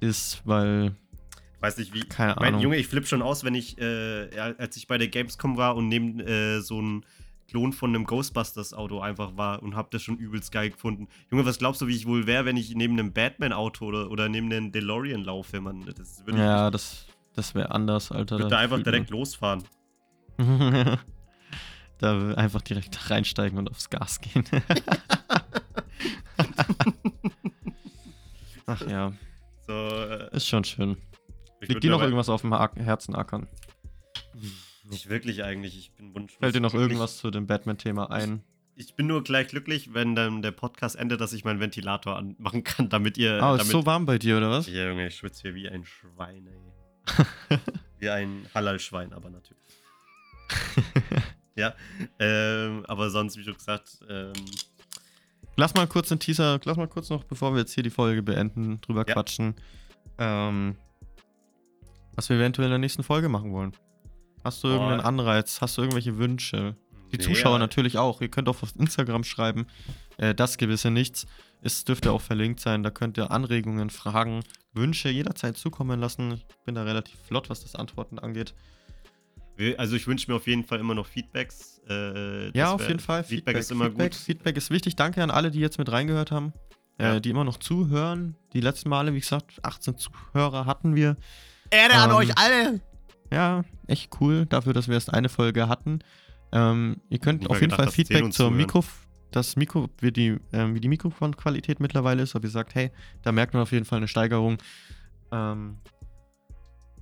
ist, weil, Weiß nicht wie. keine Mein Ahnung. Junge, ich flipp schon aus, wenn ich, äh, als ich bei der Gamescom war und neben äh, so ein Klon von einem Ghostbusters-Auto einfach war und hab das schon übelst geil gefunden. Junge, was glaubst du, wie ich wohl wäre, wenn ich neben einem Batman-Auto oder, oder neben einem DeLorean laufe, Mann? Das würde ich ja, das, das wäre anders, Alter. würd Da da einfach direkt losfahren. man- <laughs> da einfach direkt reinsteigen und aufs Gas gehen. <laughs> Ach ja, So, äh, ist schon schön. Ich Liegt dir noch irgendwas auf dem Ar- Herzen ackern? Nicht wirklich eigentlich. Ich bin wunschlos. Fällt dir noch glücklich. irgendwas zu dem Batman-Thema ein? Ich bin nur gleich glücklich, wenn dann der Podcast endet, dass ich meinen Ventilator anmachen kann, damit ihr. Ah, damit ist so warm bei dir, oder was? Ja, Junge, ich schwitze hier wie ein Schwein, ey. <laughs> wie ein Halal-Schwein, aber natürlich. <laughs> ja, ähm, aber sonst, wie schon gesagt, ähm, Lass mal kurz den Teaser, lass mal kurz noch, bevor wir jetzt hier die Folge beenden, drüber Ja. quatschen. Ähm, was wir eventuell in der nächsten Folge machen wollen. Hast du Boah. irgendeinen Anreiz? Hast du irgendwelche Wünsche? Die nee, Zuschauer natürlich auch. Ihr könnt auch auf Instagram schreiben. Äh, das gewisse Nichts. Es dürfte auch verlinkt sein. Da könnt ihr Anregungen, Fragen, Wünsche jederzeit zukommen lassen. Ich bin da relativ flott, was das Antworten angeht. Also ich wünsche mir auf jeden Fall immer noch Feedbacks. Äh, Ja, auf jeden Fall. Feedback, ist immer Feedback, gut. Feedback ist wichtig. Danke an alle, die jetzt mit reingehört haben. Ja. Äh, die immer noch zuhören. Die letzten Male, wie gesagt, 18 Zuhörer hatten wir. Erde an euch alle! Ja, echt cool. Dafür, dass wir erst eine Folge hatten. Ähm, ihr könnt auf jeden gedacht, Fall Feedback zur zuhören. Mikro, das Mikro, wie die, ähm, wie die Mikrofonqualität mittlerweile ist, ob ihr sagt, hey, da merkt man auf jeden Fall eine Steigerung. Ähm,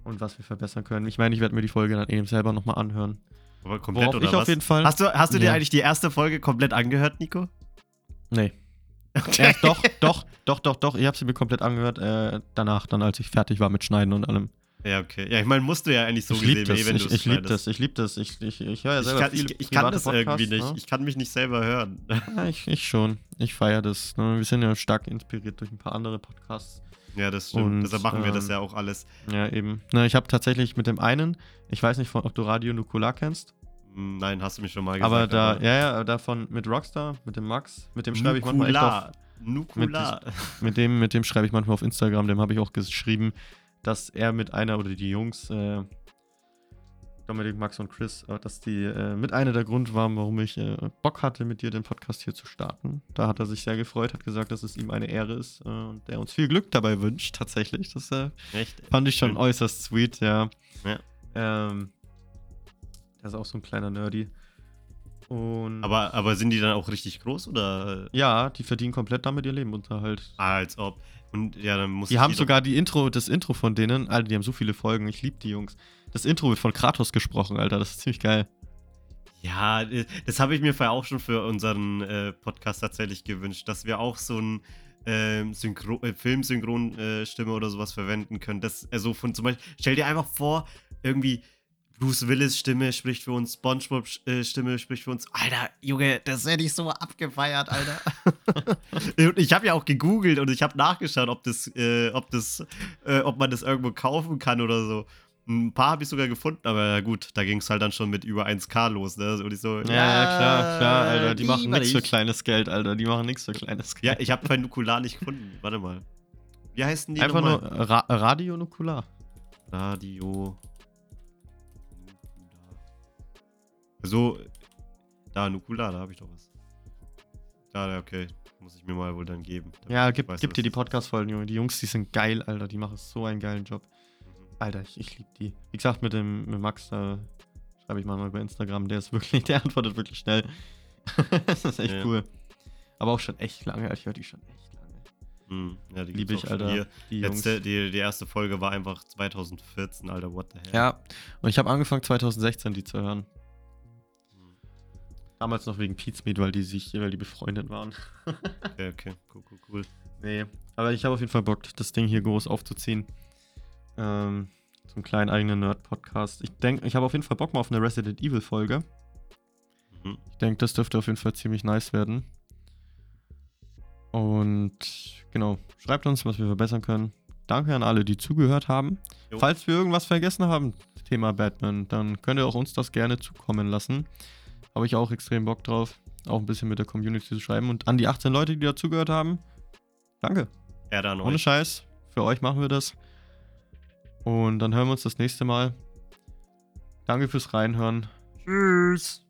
und was wir verbessern können. Ich meine, ich werde mir die Folge dann eben selber nochmal anhören. Aber komplett Worauf oder ich was? auf jeden Fall. Hast du, hast du dir Ja. eigentlich die erste Folge komplett angehört, Nico? Nee. Ja, doch, doch, doch, doch, doch. Ich habe sie mir komplett angehört. Äh, danach, dann als ich fertig war mit Schneiden und allem. Ja, okay. Ja, ich meine, musst du ja eigentlich so ich gesehen, liebe das. eh, wenn ich du ich liebe schneidest. das. Ich liebe das. Ich, ich, ich höre ja Ich selber kann, viel ich, ich kann das irgendwie Podcasts, nicht. Ne? Ich kann mich nicht selber hören. <laughs> Ja, ich, ich schon. Ich feiere das. Ne? Wir sind ja stark inspiriert durch ein paar andere Podcasts. ja, das stimmt. Und, Deshalb machen wir das ähm, ja auch alles. Ja, eben. Na, ich habe tatsächlich mit dem einen, ich weiß nicht, ob du Radio Nukular kennst. Hm, Nein, hast du mich schon mal gesagt. aber da, ja, ja, davon mit Rockstar, mit dem Max, mit dem schreibe ich manchmal echt auf, Nukula. mit dem, mit dem schreibe ich manchmal auf Instagram, dem habe ich auch geschrieben, dass er mit einer oder die Jungs, äh, Dominik, Max und Chris, äh, dass die äh, mit einer der Grund waren, warum ich äh, Bock hatte, mit dir den Podcast hier zu starten. Da hat er sich sehr gefreut, hat gesagt, dass es ihm eine Ehre ist äh, und der uns viel Glück dabei wünscht, tatsächlich. Das äh, Echt? fand ich schon Schön. äußerst sweet, ja. Ja. Ähm, der ist auch so ein kleiner Nerdy. Und Aber, aber sind die dann auch richtig groß oder? ja, die verdienen komplett damit ihr Lebensunterhalt. Ah, als ob. Und ja, dann muss Die haben sogar die Intro, das Intro von denen, Alter, die haben so viele Folgen, ich liebe die Jungs. Das Intro wird von Kratos gesprochen, Alter, das ist ziemlich geil. Ja, äh, das habe ich mir vorher auch schon für unseren äh, Podcast tatsächlich gewünscht, dass wir auch so ein ähm, Synchro äh, Filmsynchronstimme oder sowas verwenden können. Das also von zum Beispiel, stell dir einfach vor, irgendwie Bruce Willis Stimme spricht für uns, SpongeBob äh, Stimme spricht für uns. Alter, Junge, das hätte ich so abgefeiert, Alter. <laughs> ich habe ja auch gegoogelt und ich habe nachgeschaut, ob das, äh, ob das, äh, ob man das irgendwo kaufen kann oder so. Ein paar habe ich sogar gefunden, aber ja gut, da ging es halt dann schon mit über 1K los, ne? Und ich so, Ja, ja, klar, klar, Alter, die machen nichts für kleines Geld, Alter, die machen nichts für kleines Ja, Geld. ich habe kein Nukular nicht gefunden. Warte mal. Wie heißen die Einfach nochmal? nur Ra Radio Nukular. Radio. So, da, Nukular, da habe ich doch was. Da, okay. Muss ich mir mal wohl dann geben. Ja, gib, weiß, gib dir die. Podcast-Folgen, Junge. Die Jungs, die sind geil, Alter, die machen so einen geilen Job. Mhm. Alter, ich, ich liebe die. Wie gesagt, mit dem mit Max, da schreibe ich mal über Instagram, der ist wirklich, <laughs> der antwortet wirklich schnell. <laughs> das ist echt Ja. cool. Aber auch schon echt lange, Alter, ich höre die schon echt lange. Hm, ja, die Liebe ich, Alter. Hier. Die Jungs. Letzte, die, die erste Folge war einfach 2014, Alter, what the hell. Ja, und ich habe angefangen 2016 die zu hören. Damals noch wegen Meat, weil die sich, weil die befreundet waren. <laughs> Okay, okay, cool, cool, cool. nee, aber ich habe auf jeden Fall Bock, das Ding hier groß aufzuziehen. Ähm, zum kleinen eigenen Nerd-Podcast. Ich denke, ich habe auf jeden Fall Bock mal auf eine Resident Evil-Folge. Mhm. Ich denke, das dürfte auf jeden Fall ziemlich nice werden. Und genau, schreibt uns, was wir verbessern können. Danke an alle, die zugehört haben. Jo. Falls wir irgendwas vergessen haben, Thema Batman, dann könnt ihr auch uns das gerne zukommen lassen. Habe ich auch extrem Bock drauf, auch ein bisschen mit der Community zu schreiben. Und an die 18 Leute, die dazugehört haben, danke. Ja, dann Ohne euch. Scheiß, für euch machen wir das. Und dann hören wir uns das nächste Mal. Danke fürs Reinhören. Tschüss.